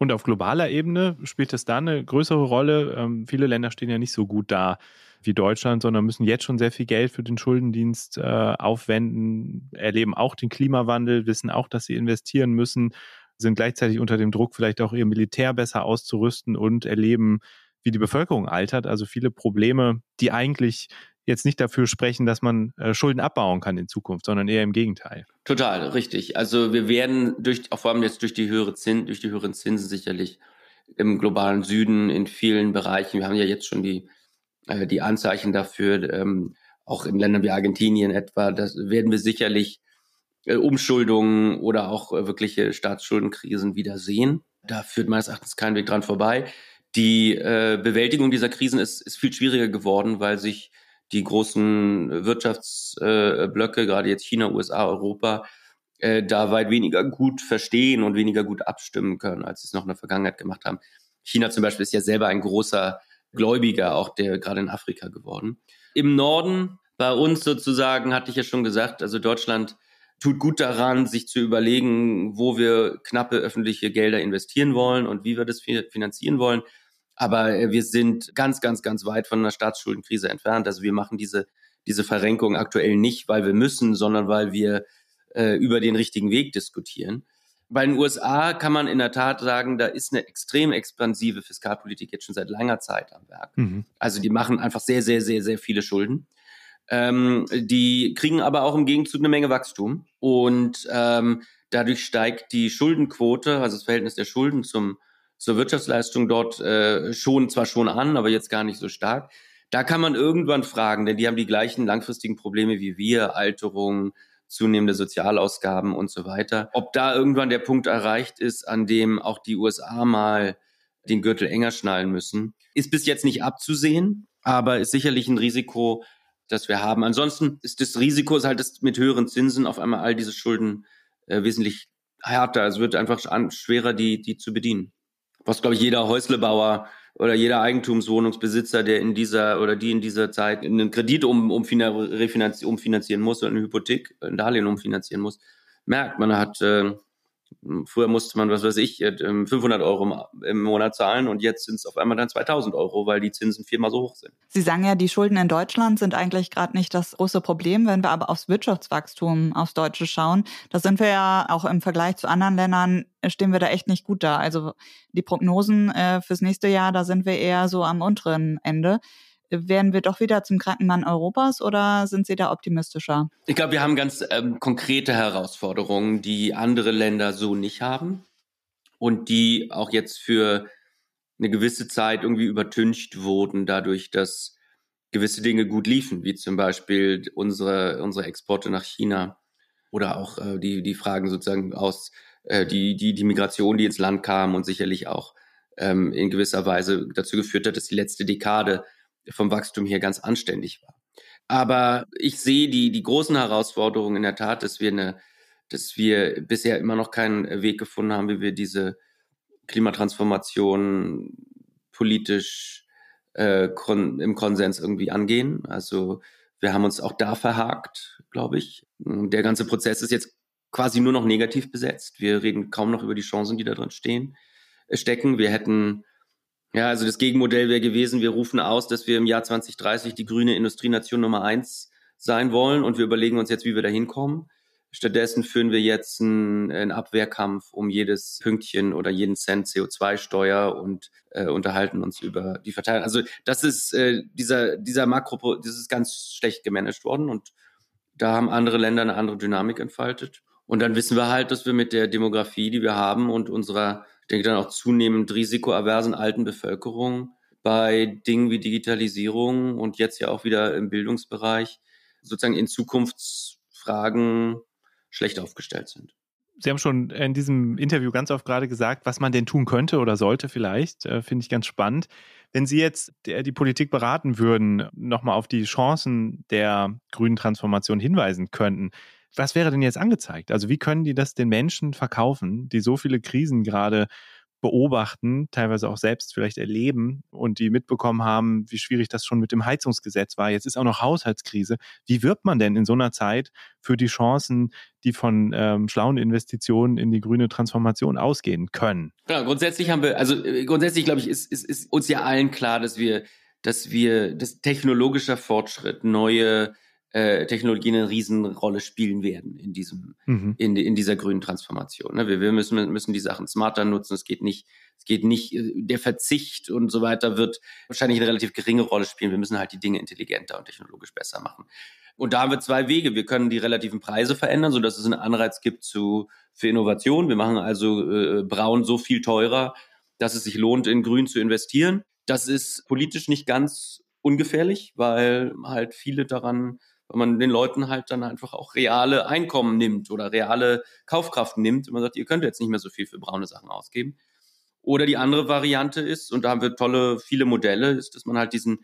Und auf globaler Ebene spielt es da eine größere Rolle. Ähm, viele Länder stehen ja nicht so gut da wie Deutschland, sondern müssen jetzt schon sehr viel Geld für den Schuldendienst äh, aufwenden, erleben auch den Klimawandel, wissen auch, dass sie investieren müssen, sind gleichzeitig unter dem Druck, vielleicht auch ihr Militär besser auszurüsten und erleben, wie die Bevölkerung altert. Also viele Probleme, die eigentlich jetzt nicht dafür sprechen, dass man äh, Schulden abbauen kann in Zukunft, sondern eher im Gegenteil. Total, richtig. Also wir werden durch, vor allem jetzt durch die höhere Zins, durch die höheren Zinsen sicherlich im globalen Süden in vielen Bereichen, wir haben ja jetzt schon die äh, die Anzeichen dafür, ähm, auch in Ländern wie Argentinien etwa, das werden wir sicherlich äh, Umschuldungen oder auch äh, wirkliche Staatsschuldenkrisen wieder sehen. Da führt meines Erachtens kein Weg dran vorbei. Die äh, Bewältigung dieser Krisen ist, ist viel schwieriger geworden, weil sich die großen Wirtschaftsblöcke, äh, gerade jetzt China, USA, Europa, äh, da weit weniger gut verstehen und weniger gut abstimmen können, als sie es noch in der Vergangenheit gemacht haben. China zum Beispiel ist ja selber ein großer Gläubiger, auch der gerade in Afrika geworden. Im Norden, bei uns sozusagen, hatte ich ja schon gesagt, also Deutschland tut gut daran, sich zu überlegen, wo wir knappe öffentliche Gelder investieren wollen und wie wir das finanzieren wollen. Aber äh, wir sind ganz, ganz, ganz weit von einer Staatsschuldenkrise entfernt. Also wir machen diese, diese Verrenkung aktuell nicht, weil wir müssen, sondern weil wir äh, über den richtigen Weg diskutieren. Bei den USA kann man in der Tat sagen, da ist eine extrem expansive Fiskalpolitik jetzt schon seit langer Zeit am Werk. Mhm. Also die machen einfach sehr, sehr, sehr, sehr viele Schulden. Ähm, die kriegen aber auch im Gegenzug eine Menge Wachstum und ähm, dadurch steigt die Schuldenquote, also das Verhältnis der Schulden zum, zur Wirtschaftsleistung dort äh, schon zwar schon an, aber jetzt gar nicht so stark. Da kann man irgendwann fragen, denn die haben die gleichen langfristigen Probleme wie wir, Alterung, zunehmende Sozialausgaben und so weiter. Ob da irgendwann der Punkt erreicht ist, an dem auch die USA mal den Gürtel enger schnallen müssen, ist bis jetzt nicht abzusehen, aber ist sicherlich ein Risiko, das wir haben. Ansonsten ist das Risiko ist halt, dass mit höheren Zinsen auf einmal all diese Schulden äh, wesentlich härter. Es wird einfach schwerer, die, die zu bedienen. Was, glaube ich, jeder Häuslebauer oder jeder Eigentumswohnungsbesitzer, der in dieser oder die in dieser Zeit einen Kredit um, um, umfinanzieren muss oder eine Hypothek, ein Darlehen umfinanzieren muss, merkt, man hat äh, Früher musste man, was weiß ich, 500 ähm, Euro im Monat zahlen und jetzt sind es auf einmal dann 2000 Euro, weil die Zinsen viermal so hoch sind. Sie sagen ja, die Schulden in Deutschland sind eigentlich gerade nicht das große Problem. Wenn wir aber aufs Wirtschaftswachstum, aufs Deutsche schauen, da sind wir ja auch im Vergleich zu anderen Ländern, stehen wir da echt nicht gut da. Also die Prognosen äh, fürs nächste Jahr, da sind wir eher so am unteren Ende. Werden wir doch wieder zum Krankenmann Europas oder sind Sie da optimistischer? Ich glaube, wir haben ganz ähm, konkrete Herausforderungen, die andere Länder so nicht haben und die auch jetzt für eine gewisse Zeit irgendwie übertüncht wurden, dadurch, dass gewisse Dinge gut liefen, wie zum Beispiel unsere, unsere Exporte nach China oder auch äh, die, die Fragen sozusagen aus, äh, die, die, die Migration, die ins Land kam und sicherlich auch ähm, in gewisser Weise dazu geführt hat, dass die letzte Dekade vom Wachstum hier ganz anständig war. Aber ich sehe die, die großen Herausforderungen in der Tat, dass wir eine, dass wir bisher immer noch keinen Weg gefunden haben, wie wir diese Klimatransformation politisch äh, kon im Konsens irgendwie angehen. Also wir haben uns auch da verhakt, glaube ich. Der ganze Prozess ist jetzt quasi nur noch negativ besetzt. Wir reden kaum noch über die Chancen, die da drin stehen, äh, stecken. Wir hätten ja, also das Gegenmodell wäre gewesen, wir rufen aus, dass wir im Jahr 2030 die grüne Industrienation Nummer eins sein wollen und wir überlegen uns jetzt, wie wir da hinkommen. Stattdessen führen wir jetzt einen, einen Abwehrkampf um jedes Pünktchen oder jeden Cent CO2-Steuer und äh, unterhalten uns über die Verteilung. Also das ist äh, dieser dieser Makro, das ist ganz schlecht gemanagt worden und Da haben andere Länder eine andere Dynamik entfaltet. Und dann wissen wir halt, dass wir mit der Demografie, die wir haben und unserer, ich denke dann auch zunehmend risikoaversen alten Bevölkerung bei Dingen wie Digitalisierung und jetzt ja auch wieder im Bildungsbereich sozusagen in Zukunftsfragen schlecht aufgestellt sind. Sie haben schon in diesem Interview ganz oft gerade gesagt, was man denn tun könnte oder sollte vielleicht. Äh, Finde ich ganz spannend. Wenn Sie jetzt die Politik beraten würden, nochmal auf die Chancen der grünen Transformation hinweisen könnten, was wäre denn jetzt angezeigt? Also wie können die das den Menschen verkaufen, die so viele Krisen gerade beobachten, teilweise auch selbst vielleicht erleben und die mitbekommen haben, wie schwierig das schon mit dem Heizungsgesetz war. Jetzt ist auch noch Haushaltskrise. Wie wirbt man denn in so einer Zeit für die Chancen, die von ähm, schlauen Investitionen in die grüne Transformation ausgehen können? Ja, grundsätzlich haben wir, also äh, grundsätzlich glaube ich, ist, ist, ist uns ja allen klar, dass wir, dass wir, dass technologischer Fortschritt, neue äh, Technologien eine Riesenrolle spielen werden in diesem, mhm. in, in dieser grünen Transformation. Ne? Wir, wir müssen, müssen die Sachen smarter nutzen. Es geht nicht, es geht nicht, äh, der Verzicht und so weiter wird wahrscheinlich eine relativ geringe Rolle spielen. Wir müssen halt die Dinge intelligenter und technologisch besser machen. Und da haben wir zwei Wege. Wir können die relativen Preise verändern, sodass es einen Anreiz gibt zu, für Innovation. Wir machen also äh, Braun so viel teurer, dass es sich lohnt, in Grün zu investieren. Das ist politisch nicht ganz ungefährlich, weil halt viele daran weil man den Leuten halt dann einfach auch reale Einkommen nimmt oder reale Kaufkraft nimmt und man sagt, ihr könnt jetzt nicht mehr so viel für braune Sachen ausgeben. Oder die andere Variante ist, und da haben wir tolle, viele Modelle, ist, dass man halt diesen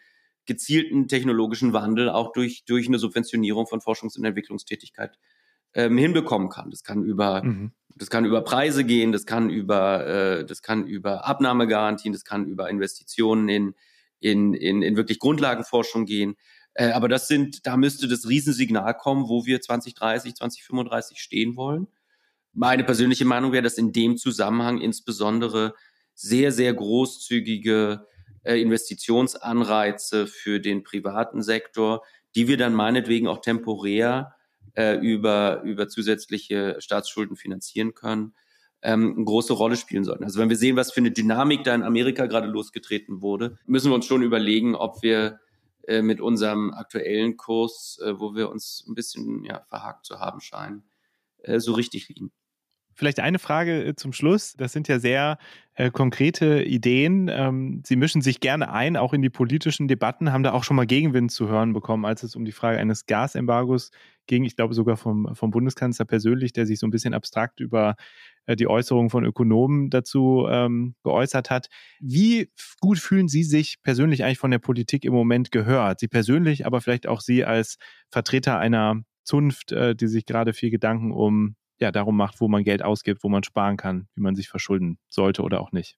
gezielten technologischen Wandel auch durch, durch eine Subventionierung von Forschungs- und Entwicklungstätigkeit ähm, hinbekommen kann. Das kann über, mhm. das kann über Preise gehen, das kann über, äh, das kann über Abnahmegarantien, das kann über Investitionen in, in, in, in wirklich Grundlagenforschung gehen. Äh, aber das sind, da müsste das Riesensignal kommen, wo wir 2030, 2035 stehen wollen. Meine persönliche Meinung wäre, dass in dem Zusammenhang insbesondere sehr, sehr großzügige äh, Investitionsanreize für den privaten Sektor, die wir dann meinetwegen auch temporär äh, über, über zusätzliche Staatsschulden finanzieren können, ähm, eine große Rolle spielen sollten. Also wenn wir sehen, was für eine Dynamik da in Amerika gerade losgetreten wurde, müssen wir uns schon überlegen, ob wir äh, mit unserem aktuellen Kurs, äh, wo wir uns ein bisschen ja, verhakt zu haben scheinen, äh, so richtig liegen. Vielleicht eine Frage äh, zum Schluss. Das sind ja sehr äh, konkrete Ideen. Ähm, Sie mischen sich gerne ein, auch in die politischen Debatten, haben da auch schon mal Gegenwind zu hören bekommen, als es um die Frage eines Gasembargos ging. Ich glaube sogar vom, vom Bundeskanzler persönlich, der sich so ein bisschen abstrakt über äh, die Äußerungen von Ökonomen dazu ähm, geäußert hat. Wie gut fühlen Sie sich persönlich eigentlich von der Politik im Moment gehört? Sie persönlich, aber vielleicht auch Sie als Vertreter einer Zunft, äh, die sich gerade viel Gedanken um ja, darum macht, wo man Geld ausgibt, wo man sparen kann, wie man sich verschulden sollte oder auch nicht.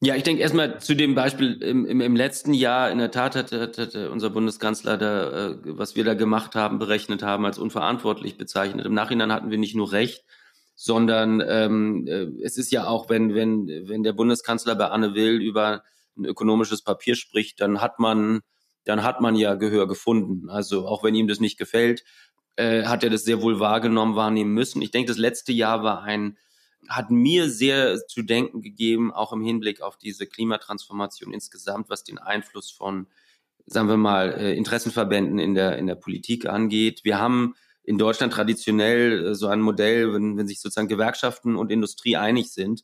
Ja, ich denke erstmal zu dem Beispiel im, im, im letzten Jahr, in der Tat hat, hat, hat unser Bundeskanzler da, äh, was wir da gemacht haben, berechnet haben, als unverantwortlich bezeichnet. Im Nachhinein hatten wir nicht nur recht, sondern ähm, äh, es ist ja auch, wenn, wenn, wenn der Bundeskanzler bei Anne Will über ein ökonomisches Papier spricht, dann hat man, dann hat man ja Gehör gefunden. Also auch wenn ihm das nicht gefällt, äh, hat er das sehr wohl wahrgenommen, wahrnehmen müssen. Ich denke, das letzte Jahr war ein, hat mir sehr zu denken gegeben, auch im Hinblick auf diese Klimatransformation insgesamt, was den Einfluss von, sagen wir mal, äh, Interessenverbänden in der, in der Politik angeht. Wir haben in Deutschland traditionell äh, so ein Modell, wenn, wenn sich sozusagen Gewerkschaften und Industrie einig sind,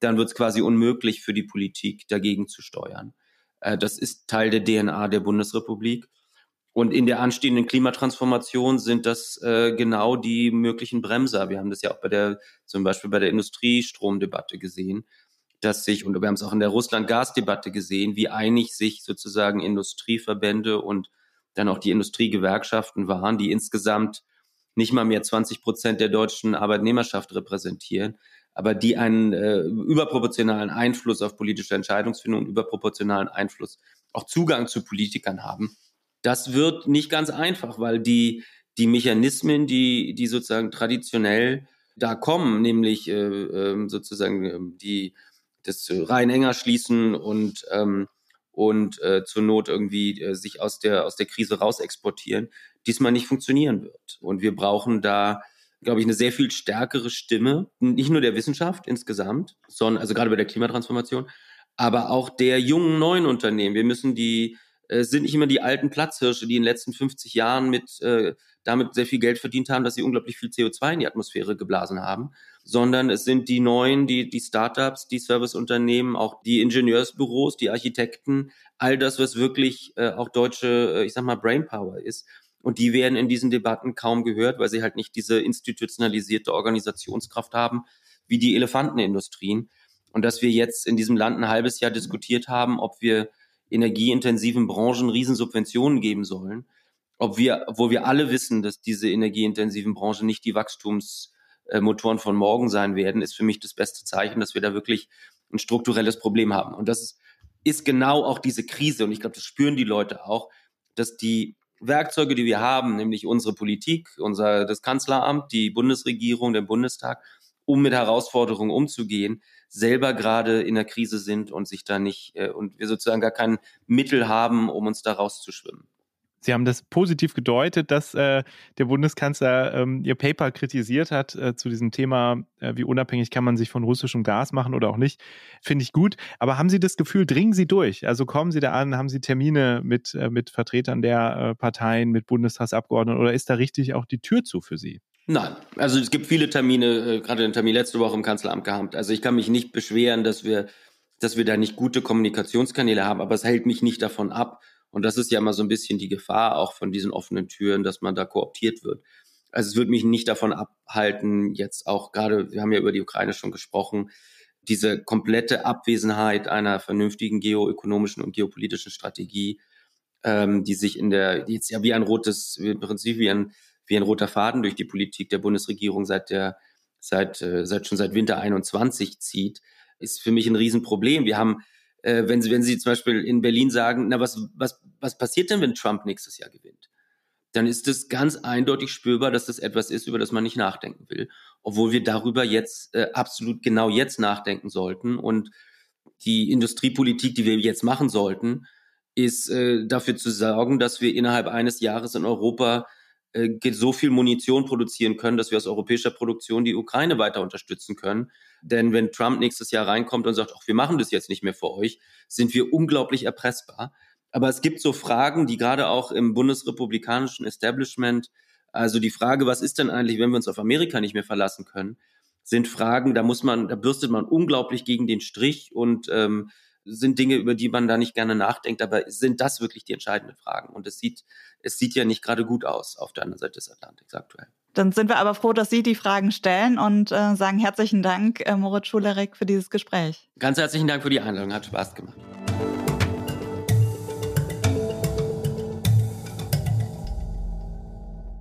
dann wird es quasi unmöglich für die Politik, dagegen zu steuern. Äh, das ist Teil der DNA der Bundesrepublik. Und in der anstehenden Klimatransformation sind das äh, genau die möglichen Bremser. Wir haben das ja auch bei der, zum Beispiel bei der Industriestromdebatte gesehen, dass sich, und wir haben es auch in der Russland-Gas-Debatte gesehen, wie einig sich sozusagen Industrieverbände und dann auch die Industriegewerkschaften waren, die insgesamt nicht mal mehr 20 Prozent der deutschen Arbeitnehmerschaft repräsentieren, aber die einen äh, überproportionalen Einfluss auf politische Entscheidungsfindung und überproportionalen Einfluss, auch Zugang zu Politikern haben. Das wird nicht ganz einfach, weil die, die Mechanismen, die, die sozusagen traditionell da kommen, nämlich äh, äh, sozusagen äh, die das rein enger schließen und ähm, und äh, zur Not irgendwie äh, sich aus der aus der Krise raus exportieren, diesmal nicht funktionieren wird. Und wir brauchen da, glaube ich, eine sehr viel stärkere Stimme, nicht nur der Wissenschaft insgesamt, sondern also gerade bei der Klimatransformation, aber auch der jungen neuen Unternehmen. Wir müssen die äh, sind nicht immer die alten Platzhirsche, die in den letzten 50 Jahren mit äh, damit sehr viel Geld verdient haben, dass sie unglaublich viel CO2 in die Atmosphäre geblasen haben, sondern es sind die neuen, die, die Startups, die Serviceunternehmen, auch die Ingenieursbüros, die Architekten, all das, was wirklich äh, auch deutsche, äh, ich sag mal, Brainpower ist. Und die werden in diesen Debatten kaum gehört, weil sie halt nicht diese institutionalisierte Organisationskraft haben, wie die Elefantenindustrien. Und dass wir jetzt in diesem Land ein halbes Jahr diskutiert haben, ob wir energieintensiven Branchen Riesensubventionen geben sollen, ob wir, wo wir alle wissen, dass diese energieintensiven Branchen nicht die Wachstumsmotoren von morgen sein werden, ist für mich das beste Zeichen, dass wir da wirklich ein strukturelles Problem haben. Und das ist, ist genau auch diese Krise. Und ich glaube, das spüren die Leute auch, dass die Werkzeuge, die wir haben, nämlich unsere Politik, unser, das Kanzleramt, die Bundesregierung, der Bundestag, um mit Herausforderungen umzugehen, selber gerade in der Krise sind und sich da nicht äh, und wir sozusagen gar kein Mittel haben, um uns da rauszuschwimmen. Sie haben das positiv gedeutet, dass äh, der Bundeskanzler ähm, Ihr Paper kritisiert hat äh, zu diesem Thema, äh, wie unabhängig kann man sich von russischem Gas machen oder auch nicht. Finde ich gut. Aber haben Sie das Gefühl, dringen Sie durch? Also kommen Sie da an, haben Sie Termine mit, äh, mit Vertretern der äh, Parteien, mit Bundestagsabgeordneten oder ist da richtig auch die Tür zu für Sie? Nein, also es gibt viele Termine, äh, gerade den Termin letzte Woche im Kanzleramt gehabt. Also ich kann mich nicht beschweren, dass wir, dass wir da nicht gute Kommunikationskanäle haben, aber es hält mich nicht davon ab. Und das ist ja immer so ein bisschen die Gefahr auch von diesen offenen Türen, dass man da kooptiert wird. Also es würde mich nicht davon abhalten, jetzt auch gerade, wir haben ja über die Ukraine schon gesprochen, diese komplette Abwesenheit einer vernünftigen geoökonomischen und geopolitischen Strategie, ähm, die sich in der, die jetzt ja wie ein rotes, im Prinzip wie ein wie ein roter Faden durch die Politik der Bundesregierung seit der seit, äh, seit schon seit Winter 21 zieht, ist für mich ein Riesenproblem. Wir haben, äh, wenn Sie, wenn Sie zum Beispiel in Berlin sagen, na, was, was, was passiert denn, wenn Trump nächstes Jahr gewinnt? Dann ist es ganz eindeutig spürbar, dass das etwas ist, über das man nicht nachdenken will. Obwohl wir darüber jetzt äh, absolut genau jetzt nachdenken sollten. Und die Industriepolitik, die wir jetzt machen sollten, ist äh, dafür zu sorgen, dass wir innerhalb eines Jahres in Europa so viel Munition produzieren können, dass wir aus europäischer Produktion die Ukraine weiter unterstützen können. Denn wenn Trump nächstes Jahr reinkommt und sagt, ach, wir machen das jetzt nicht mehr für euch, sind wir unglaublich erpressbar. Aber es gibt so Fragen, die gerade auch im bundesrepublikanischen Establishment, also die Frage, was ist denn eigentlich, wenn wir uns auf Amerika nicht mehr verlassen können, sind Fragen, da muss man, da bürstet man unglaublich gegen den Strich und ähm, sind Dinge, über die man da nicht gerne nachdenkt, aber sind das wirklich die entscheidenden Fragen? Und es sieht, es sieht ja nicht gerade gut aus auf der anderen Seite des Atlantiks aktuell. Dann sind wir aber froh, dass Sie die Fragen stellen und äh, sagen herzlichen Dank, äh, Moritz Schulerek, für dieses Gespräch. Ganz herzlichen Dank für die Einladung, hat Spaß gemacht.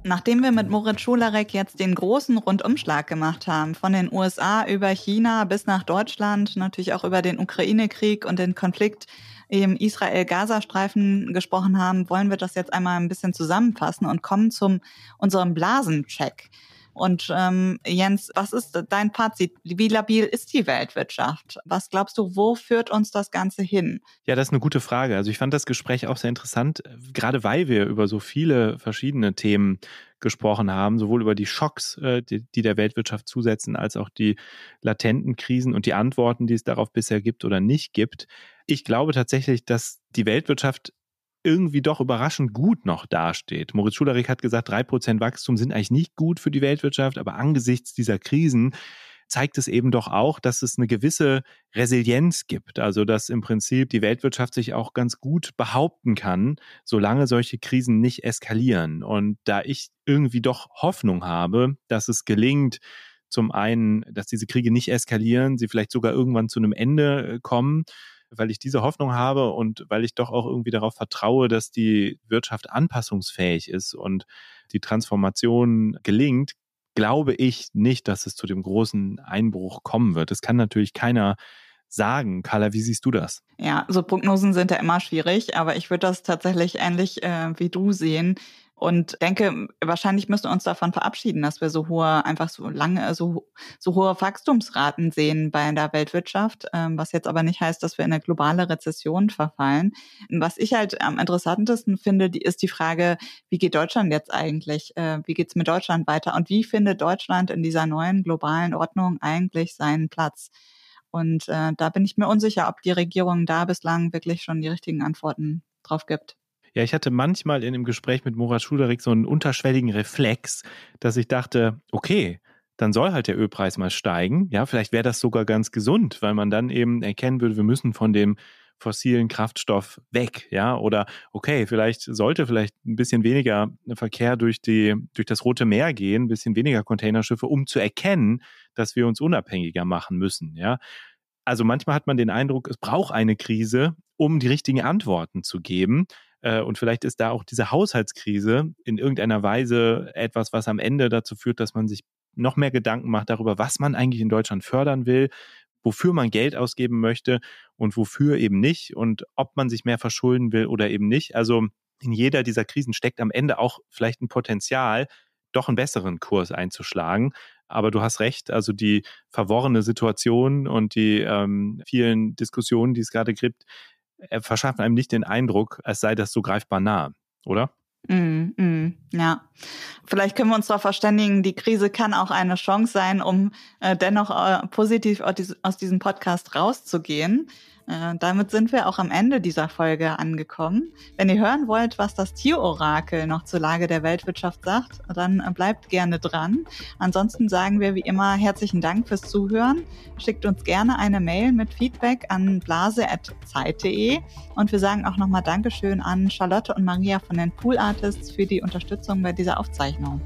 Nachdem wir mit Moritz Schularek jetzt den großen Rundumschlag gemacht haben, von den USA über China bis nach Deutschland, natürlich auch über den Ukraine-Krieg und den Konflikt im Israel-Gaza-Streifen gesprochen haben, wollen wir das jetzt einmal ein bisschen zusammenfassen und kommen zum unserem Blasencheck. Und ähm, Jens, was ist dein Fazit? Wie labil ist die Weltwirtschaft? Was glaubst du, wo führt uns das Ganze hin? Ja, das ist eine gute Frage. Also ich fand das Gespräch auch sehr interessant, gerade weil wir über so viele verschiedene Themen gesprochen haben, sowohl über die Schocks, äh, die, die der Weltwirtschaft zusetzen, als auch die latenten Krisen und die Antworten, die es darauf bisher gibt oder nicht gibt. Ich glaube tatsächlich, dass die Weltwirtschaft irgendwie doch überraschend gut noch dasteht. Moritz Schulerik hat gesagt, drei Prozent Wachstum sind eigentlich nicht gut für die Weltwirtschaft, aber angesichts dieser Krisen zeigt es eben doch auch, dass es eine gewisse Resilienz gibt. Also, dass im Prinzip die Weltwirtschaft sich auch ganz gut behaupten kann, solange solche Krisen nicht eskalieren. Und da ich irgendwie doch Hoffnung habe, dass es gelingt, zum einen, dass diese Kriege nicht eskalieren, sie vielleicht sogar irgendwann zu einem Ende äh, kommen, weil ich diese Hoffnung habe und weil ich doch auch irgendwie darauf vertraue, dass die Wirtschaft anpassungsfähig ist und die Transformation gelingt, glaube ich nicht, dass es zu dem großen Einbruch kommen wird. Das kann natürlich keiner sagen. Carla, wie siehst du das? Ja, so Prognosen sind ja immer schwierig, aber ich würde das tatsächlich ähnlich äh, wie du sehen und denke, wahrscheinlich müssen wir uns davon verabschieden, dass wir so hohe, einfach so lange, so, so hohe Wachstumsraten sehen bei der Weltwirtschaft, ähm, was jetzt aber nicht heißt, dass wir in eine globale Rezession verfallen. Was ich halt am interessantesten finde, die, ist die Frage, wie geht Deutschland jetzt eigentlich, äh, wie geht's mit Deutschland weiter und wie findet Deutschland in dieser neuen globalen Ordnung eigentlich seinen Platz? Und äh, da bin ich mir unsicher, ob die Regierung da bislang wirklich schon die richtigen Antworten drauf gibt. Ja, ich hatte manchmal in einem Gespräch mit Murat Schuderik so einen unterschwelligen Reflex, dass ich dachte, okay, dann soll halt der Ölpreis mal steigen. Ja, vielleicht wäre das sogar ganz gesund, weil man dann eben erkennen würde, wir müssen von dem fossilen Kraftstoff weg, ja, oder okay, vielleicht sollte vielleicht ein bisschen weniger Verkehr durch die durch das Rote Meer gehen, ein bisschen weniger Containerschiffe, um zu erkennen, dass wir uns unabhängiger machen müssen, ja. Also manchmal hat man den Eindruck, es braucht eine Krise, um die richtigen Antworten zu geben. Äh, und vielleicht ist da auch diese Haushaltskrise in irgendeiner Weise etwas, was am Ende dazu führt, dass man sich noch mehr Gedanken macht darüber, was man eigentlich in Deutschland fördern will, wofür man Geld ausgeben möchte und wofür eben nicht und ob man sich mehr verschulden will oder eben nicht. Also in jeder dieser Krisen steckt am Ende auch vielleicht ein Potenzial, doch einen besseren Kurs einzuschlagen. Aber du hast recht, also die verworrene Situation und die ähm, vielen Diskussionen, die es gerade gibt, äh, verschaffen einem nicht den Eindruck, als sei das so greifbar nah, oder? Mm, mm, ja, vielleicht können wir uns darauf verständigen, die Krise kann auch eine Chance sein, um äh, dennoch äh, positiv aus diesem Podcast rauszugehen. Äh, damit sind wir auch am Ende dieser Folge angekommen. Wenn ihr hören wollt, was das Tierorakel noch zur Lage der Weltwirtschaft sagt, dann äh, bleibt gerne dran. Ansonsten sagen wir wie immer herzlichen Dank fürs Zuhören. Schickt uns gerne eine Mail mit Feedback an blase.zeit.de und wir sagen auch nochmal Dankeschön an Charlotte und Maria von den Pool Artists für die Unterstützung bei dieser Aufzeichnung.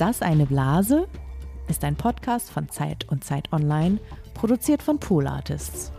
Das eine Blase? Ist ein Podcast von Zeit und Zeit Online, produziert von Pool Artists.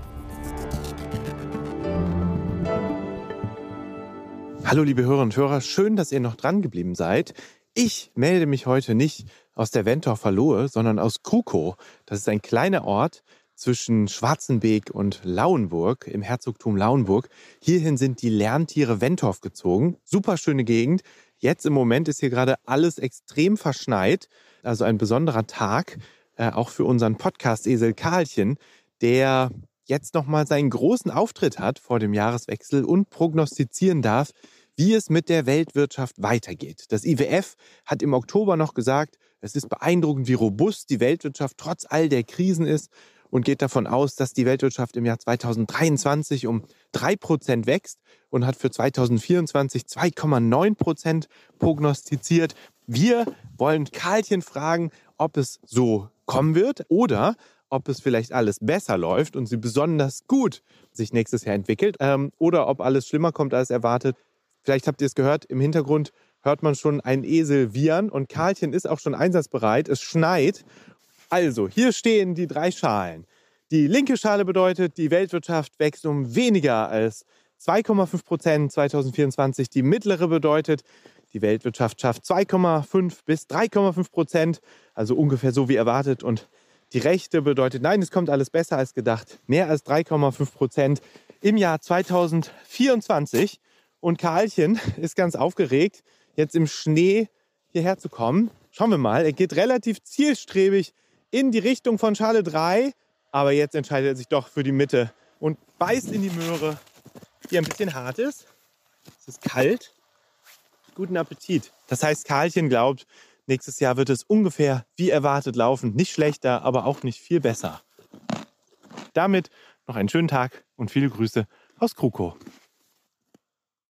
Hallo liebe Hörer und Hörer, schön, dass ihr noch dran geblieben seid. Ich melde mich heute nicht aus der Wentorfer Lohe, sondern aus Krukow. Das ist ein kleiner Ort zwischen Schwarzenbeek und Lauenburg im Herzogtum Lauenburg. Hierhin sind die Lerntiere Wentorf gezogen. Super schöne Gegend. Jetzt im Moment ist hier gerade alles extrem verschneit. Also ein besonderer Tag, äh, auch für unseren Podcast-Esel Karlchen, der jetzt nochmal seinen großen Auftritt hat vor dem Jahreswechsel und prognostizieren darf, wie es mit der Weltwirtschaft weitergeht. Das IWF hat im Oktober noch gesagt, es ist beeindruckend, wie robust die Weltwirtschaft trotz all der Krisen ist und geht davon aus, dass die Weltwirtschaft im Jahr 2023 um 3% wächst und hat für 2024 2,9% prognostiziert. Wir wollen Karlchen fragen, ob es so kommen wird oder ob es vielleicht alles besser läuft und sie besonders gut sich nächstes Jahr entwickelt ähm, oder ob alles schlimmer kommt als erwartet. Vielleicht habt ihr es gehört, im Hintergrund hört man schon einen Esel wiehern und Karlchen ist auch schon einsatzbereit. Es schneit also, hier stehen die drei Schalen. Die linke Schale bedeutet, die Weltwirtschaft wächst um weniger als 2,5 Prozent 2024. Die mittlere bedeutet, die Weltwirtschaft schafft 2,5 bis 3,5 Prozent, also ungefähr so wie erwartet. Und die rechte bedeutet, nein, es kommt alles besser als gedacht, mehr als 3,5 Prozent im Jahr 2024. Und Karlchen ist ganz aufgeregt, jetzt im Schnee hierher zu kommen. Schauen wir mal, er geht relativ zielstrebig in die Richtung von Schale 3. Aber jetzt entscheidet er sich doch für die Mitte und beißt in die Möhre, die ein bisschen hart ist. Es ist kalt. Guten Appetit. Das heißt, Karlchen glaubt, nächstes Jahr wird es ungefähr wie erwartet laufen. Nicht schlechter, aber auch nicht viel besser. Damit noch einen schönen Tag und viele Grüße aus Krukow.